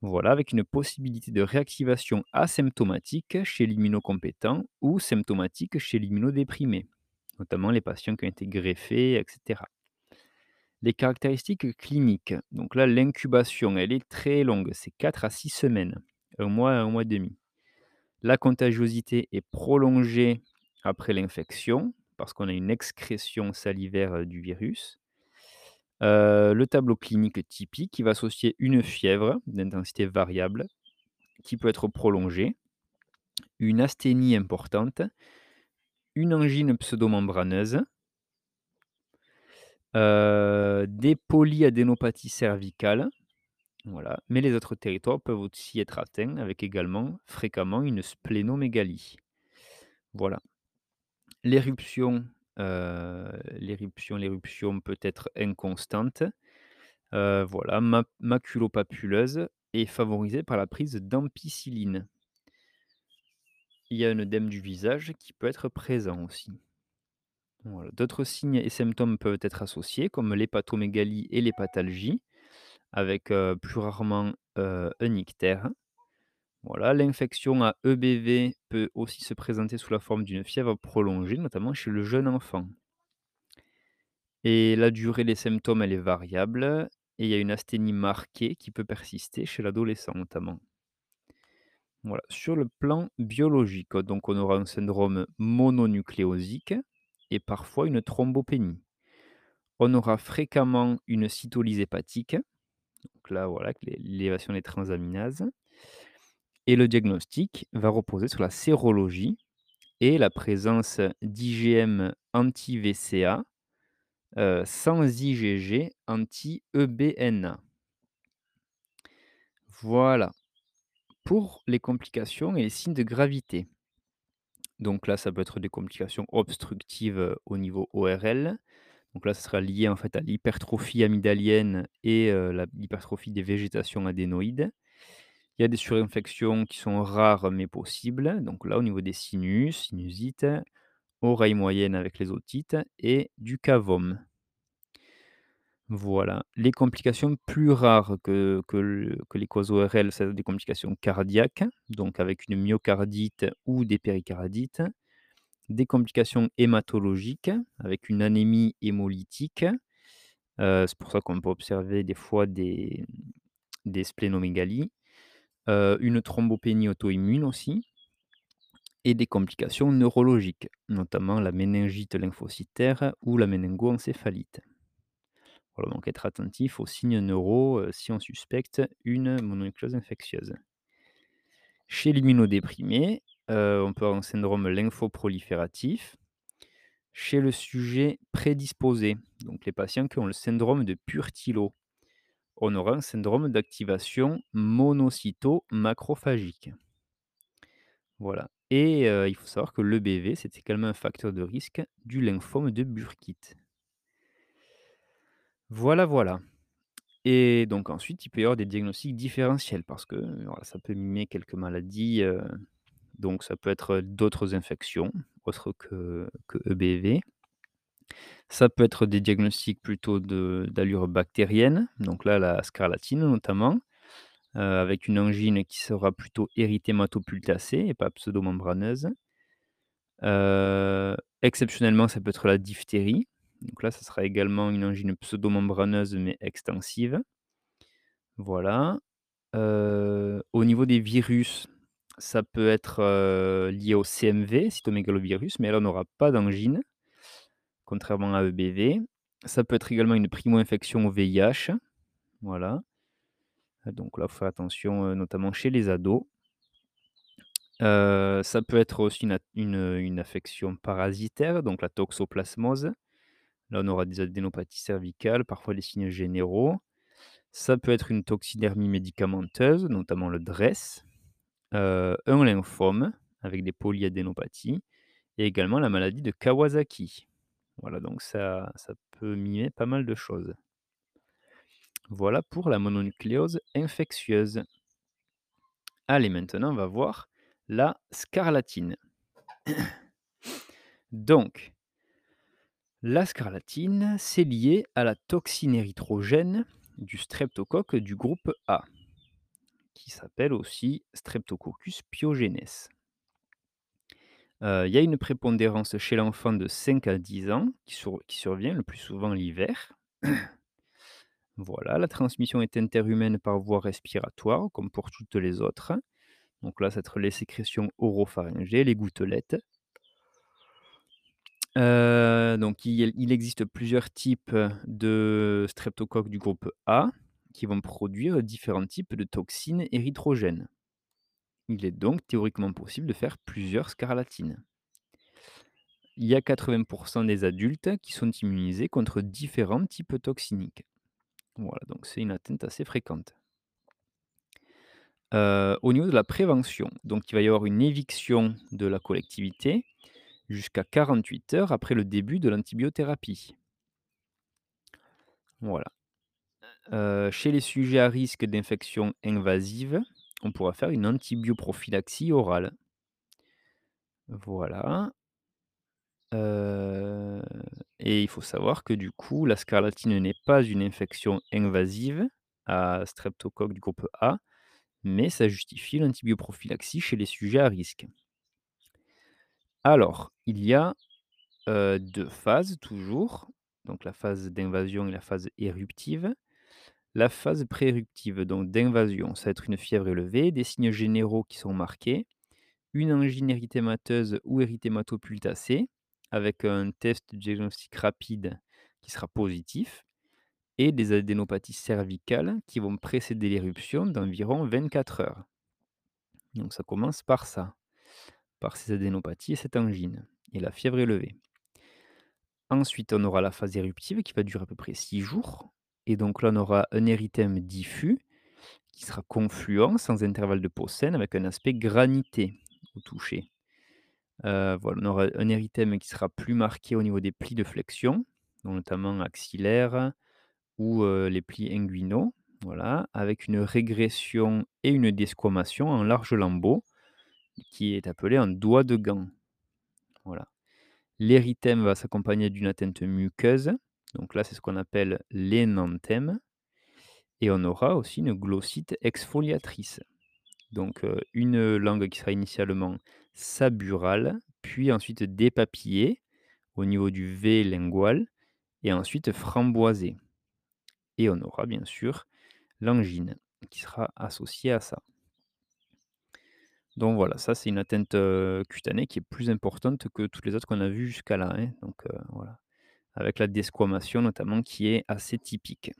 Voilà, avec une possibilité de réactivation asymptomatique chez l'immunocompétent ou symptomatique chez l'immunodéprimé, notamment les patients qui ont été greffés et cetera. Les caractéristiques cliniques, donc là, l'incubation, elle est très longue, c'est 4 à 6 semaines, 1 mois à 1 mois et demi. La contagiosité est prolongée après l'infection, parce qu'on a une excrétion salivaire, heu, du virus. Heu, le tableau clinique typique, il va associer une fièvre d'intensité variable, qui peut être prolongée, une asthénie importante, une angine pseudomembraneuse des polyadénopathies cervicales, voilà, mais les autres territoires peuvent aussi être atteints avec également, fréquemment, une splénomégalie. Voilà. L'éruption, l'éruption peut être inconstante. Voilà, ma maculopapuleuse et favorisée par la prise d'ampicilline. Il y a un œdème du visage qui peut être présent aussi. D'autres signes et symptômes peuvent être associés, comme l'hépatomégalie et l'hépatalgie, avec, plus rarement, heu, un ictère. Voilà, l'infection à EBV peut aussi se présenter sous la forme d'une fièvre prolongée, notamment chez le jeune enfant. Et la durée des symptômes, est variable et il y a une asthénie marquée qui peut persister chez l'adolescent notamment. Sur le plan biologique, donc on aura un syndrome mononucléosique et parfois une thrombopénie. On aura fréquemment une cytolyse hépatique, donc là, voilà, l'élévation des transaminases et le diagnostic va reposer sur la sérologie et la présence d'IgM anti-VCA, heu, sans IgG anti-EBNA. Voilà, pour les complications et les signes de gravité. Donc là, ça peut être des complications obstructives, au niveau ORL. Donc là, ce sera lié en fait à l'hypertrophie amygdalienne et l'hypertrophie des végétations adénoïdes. Il y a des surinfections qui sont rares mais possibles, donc là, au niveau des sinus, sinusite, oreille moyenne avec les otites et du cavum. Voilà. Les complications plus rares que que le que les causes ORL, c'est des complications cardiaques, donc avec une myocardite ou des péricardites. Des complications hématologiques avec une anémie hémolytique, heu, c'est pour ça qu'on peut observer des fois des, splénomégalies, heu, une thrombopénie auto-immune aussi et des complications neurologiques, notamment la méningite lymphocytaire ou la méningoencéphalite. Donc être attentif aux signes neuro, heu, si on suspecte une mononucléose infectieuse. Chez l'immunodéprimé, heu, on peut avoir un syndrome lymphoprolifératif. Chez le sujet prédisposé, donc les patients qui ont le syndrome de Pur-Thilo, on aura un syndrome d'activation monocyto-macrophagique. Voilà et heu, il faut savoir que l'EBV, c'est également un facteur de risque du lymphome de Burkitt. Voilà, voilà et donc ensuite, il peut y avoir des diagnostics différentiels parce que, voilà, ça peut mimer quelques maladies, heu, donc ça peut être d'autres infections autres que que EBV. Ça peut être des diagnostics plutôt d'allure bactérienne, donc là, la scarlatine notamment, heu, avec une angine qui sera plutôt érythémato-pultacée et pas pseudo-membraneuse. Exceptionnellement, ça peut être la diphtérie, donc là, ça sera également une angine pseudo-membraneuse mais extensive. Voilà, heu, au niveau des virus, ça peut être, heu, lié au CMV, cytomégalovirus, mais là, on n'aura pas d'angine contrairement à EBV. Ça peut être également une primo-infection au VIH, voilà. Donc là, faut faire attention, heu, notamment chez les ados. Ça peut être aussi une une, parasitaire, donc la toxoplasmose. Là, on aura des adénopathies cervicales, parfois des signes généraux. Ça peut être une toxidermie médicamenteuse, notamment le DRES, heu, un lymphome avec des polyadénopathies et également la maladie de Kawasaki. Voilà, donc ça ça peut mimer pas mal de choses. Voilà pour la mononucléose infectieuse. Allez, maintenant, on va voir la scarlatine. (coughs) Donc la scarlatine, c'est lié à la toxine érythrogène du streptocoque du groupe A qui s'appelle aussi Streptococcus pyogenes. Heu, il y a une prépondérance chez l'enfant de 5 à 10 ans qui survient le plus souvent l'hiver. (clears throat) Voilà, la transmission est interhumaine par voie respiratoire comme pour toutes les autres. Donc là, ça va être les sécrétions oropharyngées, les gouttelettes. Heu, donc il existe plusieurs types de streptocoques du groupe A qui vont produire différents types de toxines érythrogènes. Il est donc théoriquement possible de faire plusieurs scarlatines. Il y a 80% des adultes qui sont immunisés contre différents types toxiniques. Voilà, donc c'est une atteinte assez fréquente. Heu, au niveau de la prévention, donc il va y avoir une éviction de la collectivité jusqu'à 48 heures après le début de l'antibiothérapie. Voilà. Chez les sujets à risque d'infection invasive, on pourra faire une antibioprophylaxie orale. Voilà. Et il faut savoir que du coup, la scarlatine n'est pas une infection invasive à streptocoque du groupe A, mais ça justifie l'antibioprophylaxie chez les sujets à risque. Alors, il y a, heu, 2 phases toujours. donc la phase d'invasion et la phase éruptive. La phase pré-éruptive, donc d'invasion, ça va être une fièvre élevée, des signes généraux qui sont marqués, une angine érythémateuse ou érythématopultacée, avec un test diagnostic rapide qui sera positif, et des adénopathies cervicales qui vont précéder l'éruption d'environ 24 heures. Donc ça commence par ça, par ces adénopathies et cette angine, et la fièvre élevée. Ensuite, on aura la phase éruptive qui va durer à peu près 6 jours. Et donc là, on aura un érythème diffus qui sera confluent sans intervalle de Posen avec un aspect granité au toucher. Heu, voilà, on aura un érythème qui sera plus marqué au niveau des plis de flexion, notamment axillaires ou heu, les plis inguinaux, voilà, avec une régression et une desquamation en large lambeaux qui est appelée un doigt de gant. Voilà. L'érythème va s'accompagner d'une atteinte muqueuse, donc là, c'est ce qu'on appelle l'énanthème et on aura aussi une glossite exfoliatrice. Donc, heu, une langue qui sera initialement saburale, puis ensuite dépapillée au niveau du V lingual et ensuite framboisée et on aura bien sûr l'angine qui sera associée à ça. Donc voilà, ça c'est une atteinte, cutanée qui est plus importante que toutes les autres qu'on a vues jusqu'à là, hein, donc voilà. Avec la desquamation notamment qui est assez typique.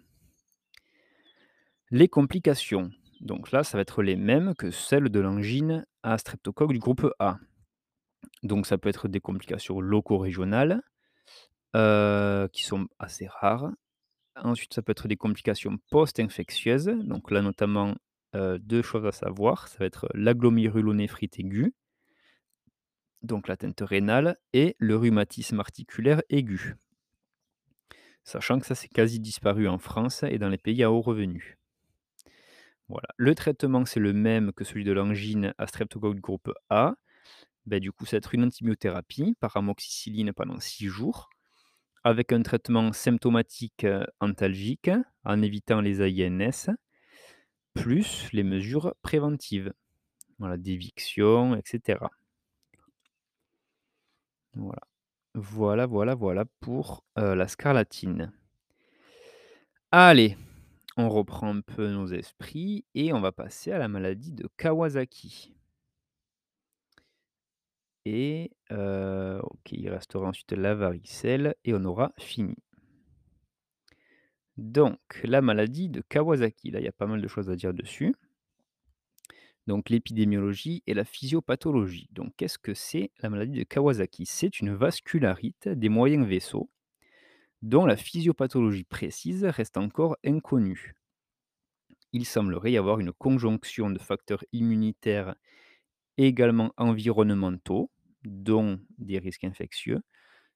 Les complications, donc là, ça va être les mêmes que celles de l'angine à streptocoque du groupe A. Donc ça peut être des complications loco-régionales, heu, qui sont assez rares. Ensuite, ça peut être des complications post-infectieuses, donc là notamment, heu, 2 choses à savoir, ça va être la glomérulonéphrite aiguë donc l'atteinte rénale et le rhumatisme articulaire aigu. Sachant que ça, c'est quasi disparu en France et dans les pays à haut revenu. Voilà. Le traitement, c'est le même que celui de l'angine à streptocoque groupe A. Bah, du coup, ça va être une antibiothérapie par amoxicilline pendant 6 jours, avec un traitement symptomatique, antalgique, en évitant les AINS, plus les mesures préventives. Voilà, d'éviction et cetera. Voilà. Voilà, voilà, voilà pour, la scarlatine. Allez, on reprend un peu nos esprits et on va passer à la maladie de Kawasaki. Et il restera ensuite la varicelle et on aura fini. Donc la maladie de Kawasaki, là, il y a pas mal de choses à dire dessus. Donc l'épidémiologie et la physiopathologie. Donc qu'est-ce que c'est la maladie de Kawasaki? C'est une vascularite des moyens vaisseaux, dont la physiopathologie précise reste encore inconnue. Il semblerait y avoir une conjonction de facteurs immunitaires et également environnementaux, dont des risques infectieux,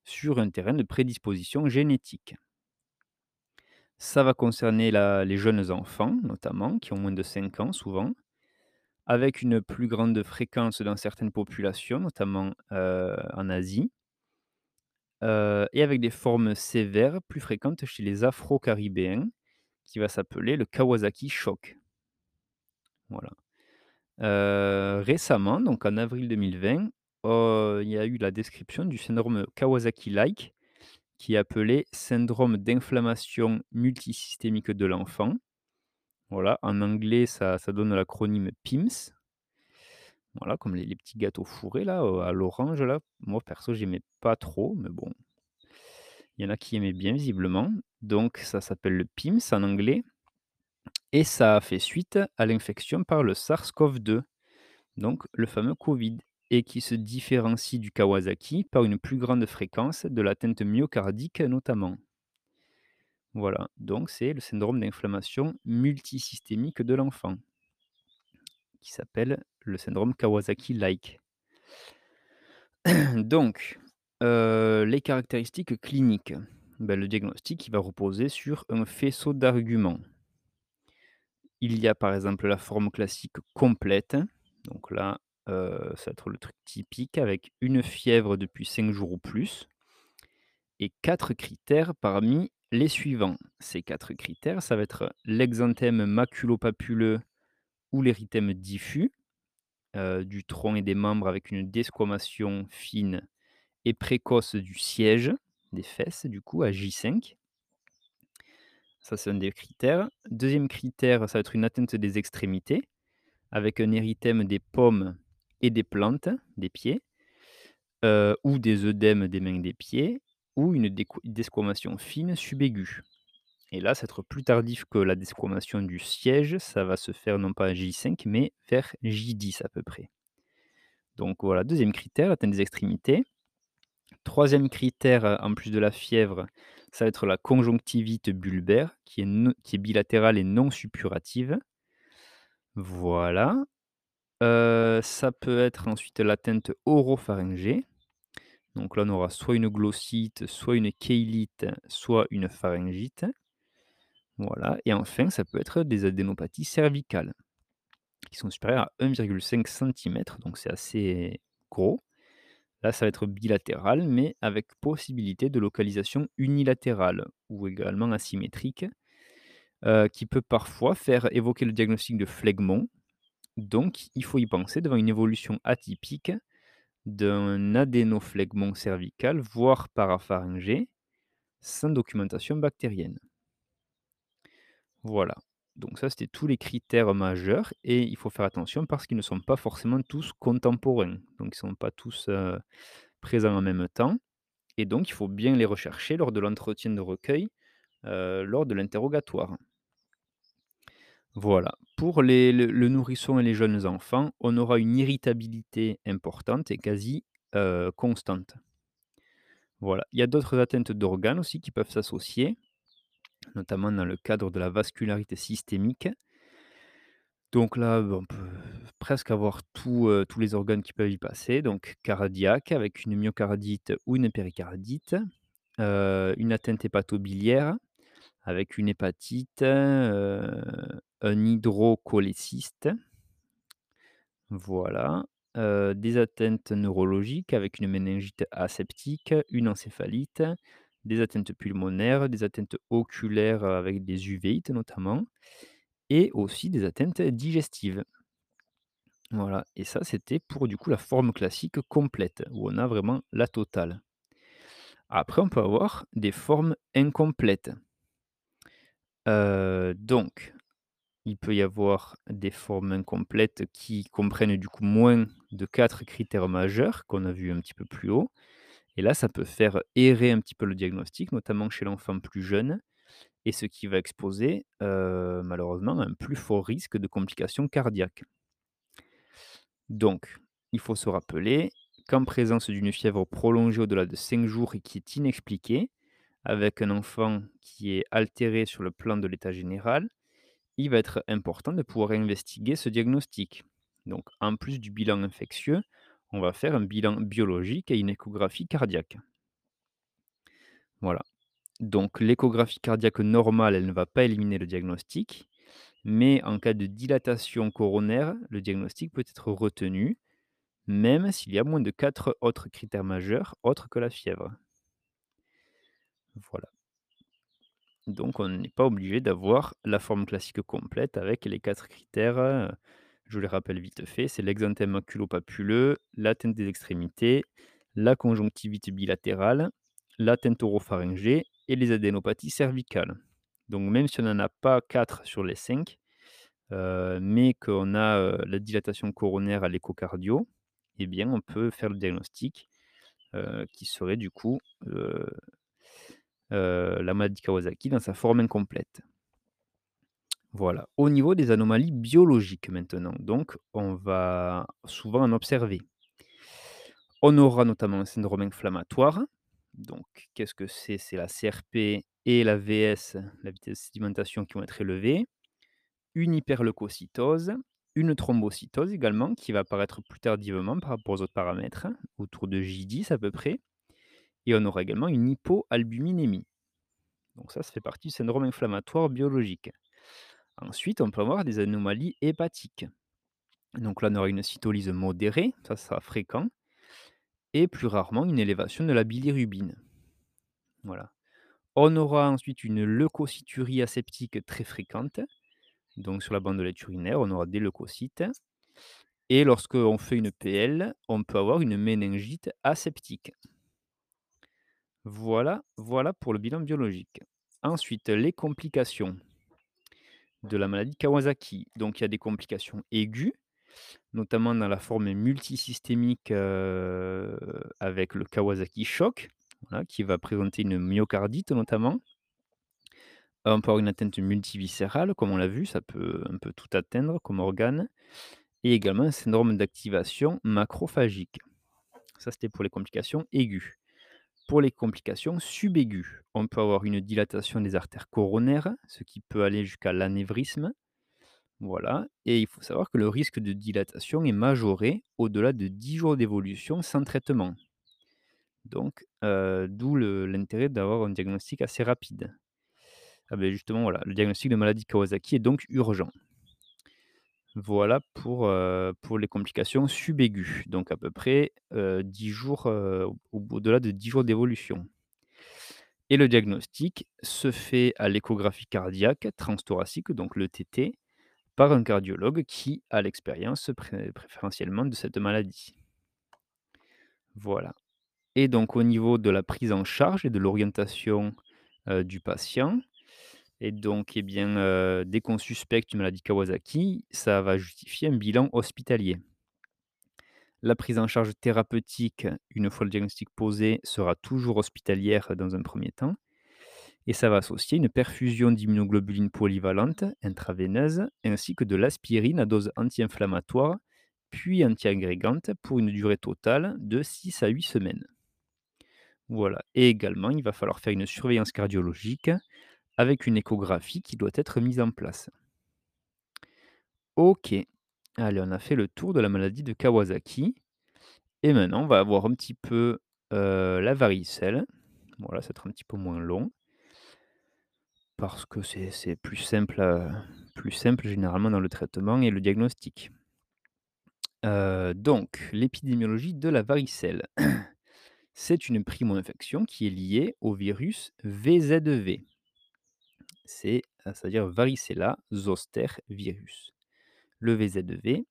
sur un terrain de prédisposition génétique. Ça va concerner les jeunes enfants, notamment, qui ont moins de 5 ans souvent, avec une plus grande fréquence dans certaines populations, notamment, heu, en Asie. Heu et avec des formes sévères plus fréquentes chez les Afro-Caribéens, qui va s'appeler le Kawasaki Shock. Voilà. Heu, récemment, donc en avril 2020, heu, il y a eu la description du syndrome Kawasaki-like, qui est appelé syndrome d'inflammation multisystémique de l'enfant. Voilà, en anglais, ça donne l'acronyme PIMS. Voilà, comme les petits gâteaux fourrés là, heu, à l'orange là. Moi perso, j'aimais pas trop, mais bon, il y en a qui aimaient bien visiblement. Donc ça s'appelle le PIMS en anglais et ça a fait suite à l'infection par le SARS-CoV-2, donc le fameux Covid et qui se différencie du Kawasaki par une plus grande fréquence de l'atteinte myocardique notamment. Voilà, donc c'est le syndrome d'inflammation multisystémique de l'enfant qui s'appelle le syndrome Kawasaki-like. (clears throat) Donc, heu, les caractéristiques cliniques. Bah, le diagnostic, va reposer sur un faisceau d'arguments. Il y a par exemple la forme classique complète, donc là, ça va être le truc typique avec une fièvre depuis 5 jours ou plus et 4 critères parmi les suivants. Ces 4 critères, ça va être l'exanthème maculopapuleux ou l'érythème diffus, du tronc et des membres avec une desquamation fine et précoce du siège. des fesses du coup à J5. Ça, c'est un des critères. Deuxième critère, ça va être une atteinte des extrémités avec un érythème des paumes des plantes des pieds, ou des œdèmes des mains et des pieds ou une desquamation fine subaiguë et là, ça va être plus tardif que la desquamation du siège, ça va se faire non pas à J5 mais vers J10 à peu près. Donc voilà, deuxième critère, atteinte des extrémités. Troisième critère, en plus de la fièvre, ça va être la conjonctivite bulbaire qui est qui est bilatérale et non suppurative. Voilà, heu, ça peut être ensuite l'atteinte oropharyngée. Donc là, on aura soit une glossite, soit une chélite, soit une pharyngite. Voilà et enfin, ça peut être des adénopathies cervicales qui sont supérieures à 1,5 centimètre, donc c'est assez gros. Là, ça va être bilatéral, mais avec possibilité de localisation unilatérale ou également asymétrique, heu, qui peut parfois faire évoquer le diagnostic de phlegmon. Donc il faut y penser devant une évolution atypique d'un adénophlegmon cervical, voire parapharyngé, sans documentation bactérienne. Voilà, donc ça, c'était tous les critères majeurs et il faut faire attention parce qu'ils ne sont pas forcément tous contemporains. Donc ils sont pas tous, heu, présents en même temps et donc il faut bien les rechercher lors de l'entretien de recueil, heu, lors de l'interrogatoire. Voilà. Pour les le nourrisson et les jeunes enfants, on aura une irritabilité importante et quasi, heu, constante. Voilà. Il y a d'autres atteintes d'organes aussi qui peuvent s'associer, notamment dans le cadre de la vascularité systémique. Donc là, on peut presque avoir tous, heu, tous les organes qui peuvent y passer, donc cardiaque avec une myocardite ou une péricardite, heu, une atteinte hépato-biliaire avec une hépatite, un hydrocholécyste. Voilà, heu, des atteintes neurologiques avec une méningite aseptique, une encéphalite, des atteintes pulmonaires, des atteintes oculaires, avec des uvéites notamment et aussi des atteintes digestives. Voilà et ça, c'était pour du coup la forme classique complète, où on a vraiment la totale. Après, on peut avoir des formes incomplètes. Heu, donc il peut y avoir des formes incomplètes qui comprennent du coup moins de 4 critères majeurs qu'on a vus un petit peu plus haut et là, ça peut faire errer un petit peu le diagnostic, notamment chez l'enfant plus jeune et ce qui va exposer, heu, malheureusement un plus fort risque de complications cardiaques. Donc, il faut se rappeler qu'en présence d'une fièvre prolongée au-delà de 5 jours et qui est inexpliquée, avec un enfant qui est altéré sur le plan de l'état général, il va être important de pouvoir investiguer ce diagnostic. Donc, en plus du bilan infectieux, on va faire un bilan biologique et une échographie cardiaque. Voilà. Donc, l'échographie cardiaque normale, elle ne va pas éliminer le diagnostic, mais en cas de dilatation coronaire, le diagnostic peut être retenu, même s'il y a moins de 4 autres critères majeurs autres que la fièvre. Voilà. Donc on n'est pas obligé d'avoir la forme classique complète avec les 4 critères, heu, je les rappelle vite fait, c'est l'exanthème maculo-papuleux, l'atteinte des extrémités, la conjonctivite bilatérale, l'atteinte oropharyngée et les adénopathies cervicales. Donc même si on n'en a pas 4 sur les 5, heu, mais qu'on a, heu, la dilatation coronaire à l'échocardio, eh bien on peut faire le diagnostic, qui serait du coup, la maladie Kawasaki dans sa forme incomplète. Voilà. Au niveau des anomalies biologiques maintenant, donc on va souvent en observer. On aura notamment un syndrome inflammatoire. Donc qu'est-ce que c'est? C'est la CRP et la VS, la vitesse de sédimentation qui vont être élevées. Une hyperleucocytose, une thrombocytose également qui va apparaître plus tardivement par rapport aux autres paramètres, autour de J10 à peu près. Et on aura également une hypoalbuminémie. Donc ça, ça fait partie du syndrome inflammatoire biologique. Ensuite, on peut avoir des anomalies hépatiques. Donc là, on aura une cytolyse modérée, ça sera fréquent, et plus rarement une élévation de la bilirubine. Voilà. On aura ensuite une leucocyturie aseptique très fréquente. Donc sur la bandelette urinaire, on aura des leucocytes. Et lorsqu'on fait une PL, on peut avoir une méningite aseptique. Voilà, voilà pour le bilan biologique. Ensuite, les complications de la maladie Kawasaki. Donc il y a des complications aiguës, notamment dans la forme multisystémique, heu, avec le Kawasaki Shock, voilà, qui va présenter une myocardite notamment. On peut avoir une atteinte multiviscérale, comme on l'a vu, ça peut un peu tout atteindre comme organe et également un syndrome d'activation macrophagique. Ça, c'était pour les complications aiguës. Pour les complications subaiguës, on peut avoir une dilatation des artères coronaires, ce qui peut aller jusqu'à l'anévrisme. Voilà, et il faut savoir que le risque de dilatation est majoré au-delà de 10 jours d'évolution sans traitement. Donc, heu, d'où l'intérêt d'avoir un diagnostic assez rapide. Ah beh, justement, voilà, le diagnostic de maladie Kawasaki est donc urgent. Voilà pour, les complications subaiguës, donc à peu près, heu, 10 jours, au-delà de 10 jours d'évolution. Et le diagnostic se fait à l'échographie cardiaque transthoracique, donc le TT, par un cardiologue qui a l'expérience pré préférentiellement de cette maladie. Voilà. Et donc au niveau de la prise en charge et de l'orientation, du patient et donc et bien, dès qu'on suspecte une maladie Kawasaki, ça va justifier un bilan hospitalier. La prise en charge thérapeutique, une fois le diagnostic posé, sera toujours hospitalière dans un premier temps et ça va associer une perfusion d'immunoglobulines polyvalentes intraveineuses ainsi que de l'aspirine à dose anti-inflammatoire puis anti-agrégante pour une durée totale de 6 à 8 semaines. Voilà et également, il va falloir faire une surveillance cardiologique avec une échographie qui doit être mise en place. OK, allez, on a fait le tour de la maladie de Kawasaki et maintenant on va voir un petit peu, la varicelle. Voilà, ça va être un petit peu moins long parce que c'est plus simple, plus simple généralement dans le traitement et le diagnostic. Donc l'épidémiologie de la varicelle. C'est une primo-infection qui est liée au virus VZV. C'est, heu, c'est-à-dire Varicella zoster virus. Le VZV,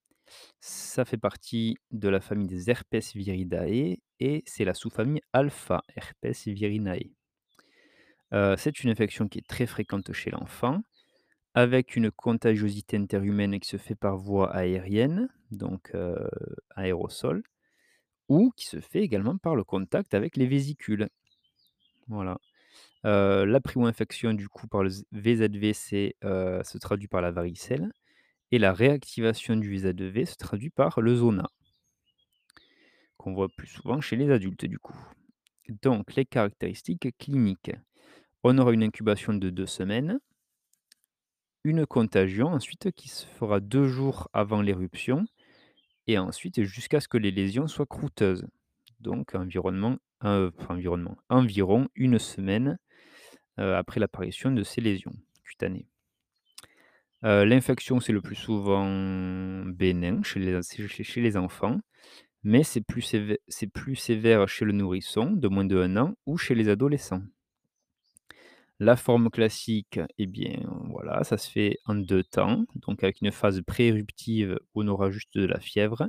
ça fait partie de la famille des Herpesviridae et c'est la sous-famille alpha Herpesvirinae. Heu, c'est une infection qui est très fréquente chez l'enfant, avec une contagiosité interhumaine qui se fait par voie aérienne, donc heu, aérosol, ou qui se fait également par le contact avec les vésicules. Voilà. La primo-infection du coup par le VZV, se traduit par la varicelle et la réactivation du VZV se traduit par le zona qu'on voit plus souvent chez les adultes du coup. Donc les caractéristiques cliniques. On aura une incubation de 2 semaines, une contagion ensuite qui se fera 2 jours avant l'éruption et ensuite jusqu'à ce que les lésions soient croûteuses. Donc environnement environnement, environ une semaine, heu, après l'apparition de ces lésions cutanées. Heu, l'infection, c'est le plus souvent bénin chez les enfants, mais c'est plus sévé c'est plus sévère chez le nourrisson de moins de 1 an ou chez les adolescents. La forme classique, eh bien, voilà, ça se fait en 2 temps, donc avec une phase pré-éruptive où on aura juste de la fièvre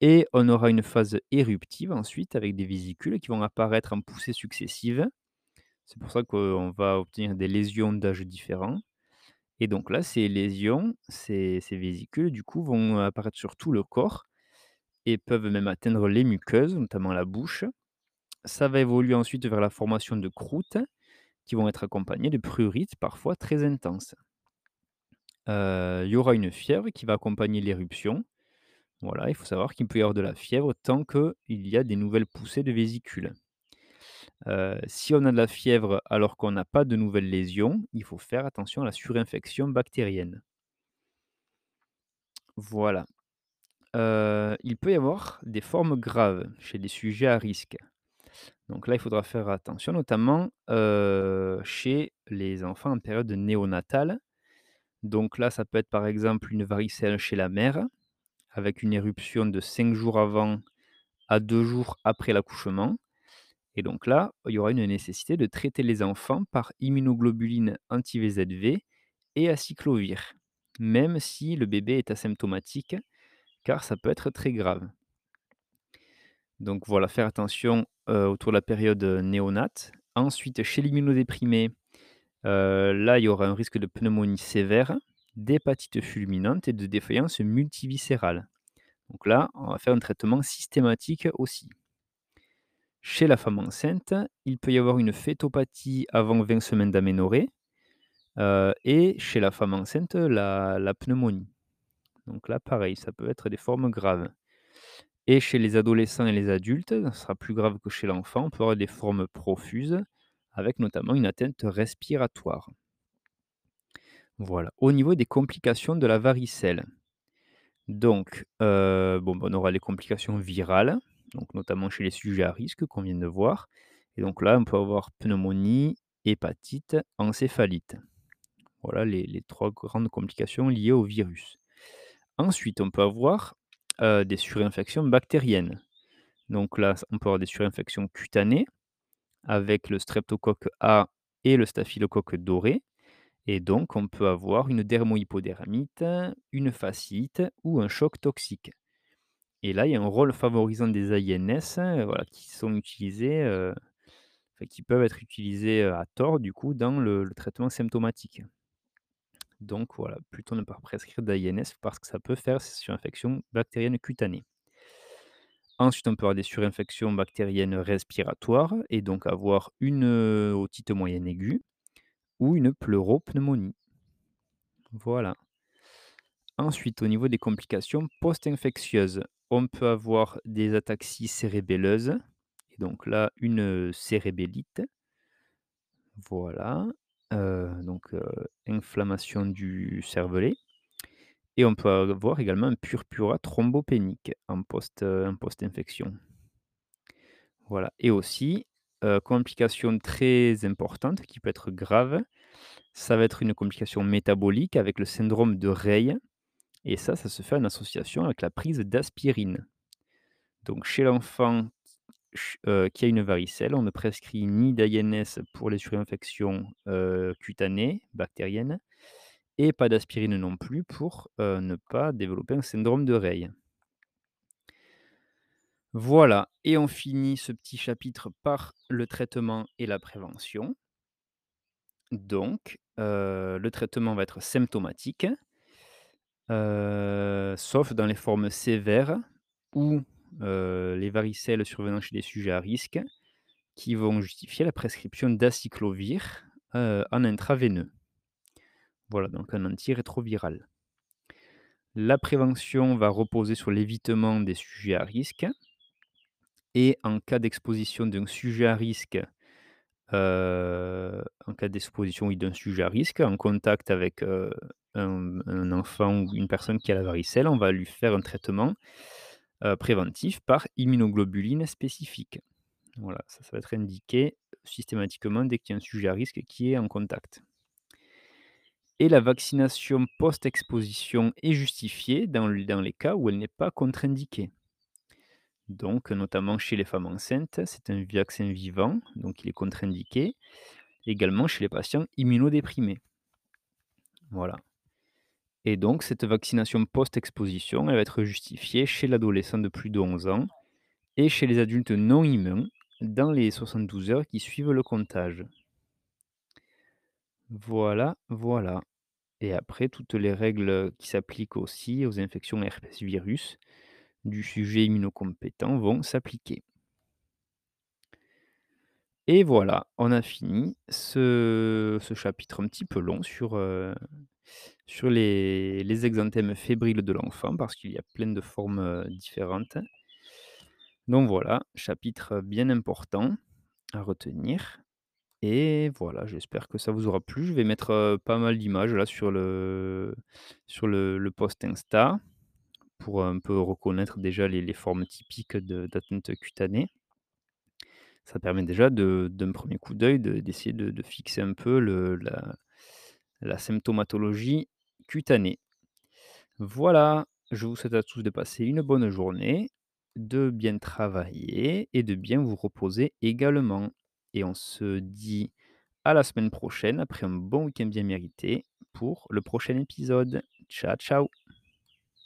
et on aura une phase éruptive ensuite avec des vésicules qui vont apparaître en poussées successives. C'est pour ça qu'on va obtenir des lésions d'âges différents et donc là, ces lésions, ces vésicules, du coup, vont apparaître sur tout le corps et peuvent même atteindre les muqueuses, notamment la bouche. Ça va évoluer ensuite vers la formation de croûtes qui vont être accompagnées de prurites parfois très intenses. Heu, il y aura une fièvre qui va accompagner l'éruption. Voilà, il faut savoir qu'il peut y avoir de la fièvre tant qu'il y a des nouvelles poussées de vésicules. Si on a de la fièvre alors qu'on n'a pas de nouvelles lésions, il faut faire attention à la surinfection bactérienne. Voilà. Il peut y avoir des formes graves chez des sujets à risque. Donc là, il faudra faire attention, notamment, chez les enfants en période néonatale. Donc là, ça peut être, par exemple, une varicelle chez la mère, avec une éruption de 5 jours avant à 2 jours après l'accouchement et donc là, il y aura une nécessité de traiter les enfants par immunoglobulines anti-VZV et acyclovir, même si le bébé est asymptomatique, car ça peut être très grave. Donc voilà, faire attention, heu, autour de la période, heu, néonate. Ensuite, chez l'immunodéprimé, heu, là, il y aura un risque de pneumonie sévère, d'hépatite fulminante et de défaillance multiviscérale. Donc là, on va faire un traitement systématique aussi. Chez la femme enceinte, il peut y avoir une fétopathie avant 20 semaines d'aménorrhée, heu et chez la femme enceinte, la pneumonie. Donc là, pareil, ça peut être des formes graves. Et chez les adolescents et les adultes, ça sera plus grave que chez l'enfant, on peut avoir des formes profuses, avec notamment une atteinte respiratoire. Voilà. Au niveau des complications de la varicelle, donc, heu, bon, bah, on aura les complications virales, donc notamment chez les sujets à risque qu'on vient de voir et donc là, on peut avoir pneumonie, hépatite, encéphalite. Voilà les 3 grandes complications liées au virus. Ensuite, on peut avoir, des surinfections bactériennes. Donc là, on peut avoir des surinfections cutanées avec le streptocoque A et le staphylocoque doré et donc on peut avoir une dermohypodermite, une fasciite ou un choc toxique et là, il y a un rôle favorisant des AINS, heu, voilà, qui sont utilisés, enfin qui peuvent être utilisés, heu, à tort du coup dans le traitement symptomatique. Donc voilà, plutôt ne pas prescrire d'AINS parce que ça peut faire ces surinfections bactériennes cutanées. Ensuite, on peut avoir des surinfections bactériennes respiratoires et donc avoir une, heu, otite moyenne aiguë ou une pleuropneumonie. Voilà. Ensuite, au niveau des complications post-infectieuses, on peut avoir des ataxies cérébelleuses et donc là, une, cérébellite. Voilà, donc inflammation du cervelet et on peut avoir également un purpura thrombopénique en post-infection. Voilà et aussi, complication très importante qui peut être grave, ça va être une complication métabolique avec le syndrome de Reille et ça, ça se fait en association avec la prise d'aspirine. Donc chez l'enfant heu, qui a une varicelle, on ne prescrit ni d'AINS pour les surinfections, heu, cutanées, bactériennes et pas d'aspirine non plus pour, heu, ne pas développer un syndrome de Reille. Voilà et on finit ce petit chapitre par le traitement et la prévention. Donc, le traitement va être symptomatique heu, sauf dans les formes sévères ou, heu, les varicelles survenant chez des sujets à risque qui vont justifier la prescription d'aciclovir, heu, en intraveineux. Voilà, donc un antirétroviral. La prévention va reposer sur l'évitement des sujets à risque et en cas d'exposition d'un sujet à risque, en cas d'exposition, d'un sujet à risque, en contact avec, un enfant ou une personne qui a la varicelle, on va lui faire un traitement, heu, préventif par immunoglobuline spécifique. Voilà, ça, va être indiqué systématiquement dès qu'il y a un sujet à risque qui est en contact. Et la vaccination post-exposition est justifiée dans dans les cas où elle n'est pas contre-indiquée. Donc notamment chez les femmes enceintes, c'est un vaccin vivant, donc il est contre-indiqué. Également chez les patients immunodéprimés. Voilà. Et donc cette vaccination post-exposition, elle va être justifiée chez l'adolescent de plus de 11 ans et chez les adultes non immuns dans les 72 heures qui suivent le comptage. Voilà, voilà. Et après toutes les règles qui s'appliquent aussi aux infections herpès virus du sujet immunocompétent vont s'appliquer. Et voilà, on a fini ce chapitre un petit peu long sur, heu, sur les les exanthèmes fébriles de l'enfant parce qu'il y a plein de formes, heu, différentes. Donc voilà, chapitre bien important à retenir et voilà, j'espère que ça vous aura plu. Je vais mettre, heu, pas mal d'images là sur le post Insta pour un peu reconnaître déjà les formes typiques d'atteinte cutanée. Ça permet déjà d'un premier coup d'œil de d'essayer de de fixer un peu le la la symptomatologie cutanée. Voilà, je vous souhaite à tous de passer une bonne journée, de bien travailler et de bien vous reposer également. Et on se dit à la semaine prochaine après un bon week-end bien mérité pour le prochain épisode. Tcha tchao.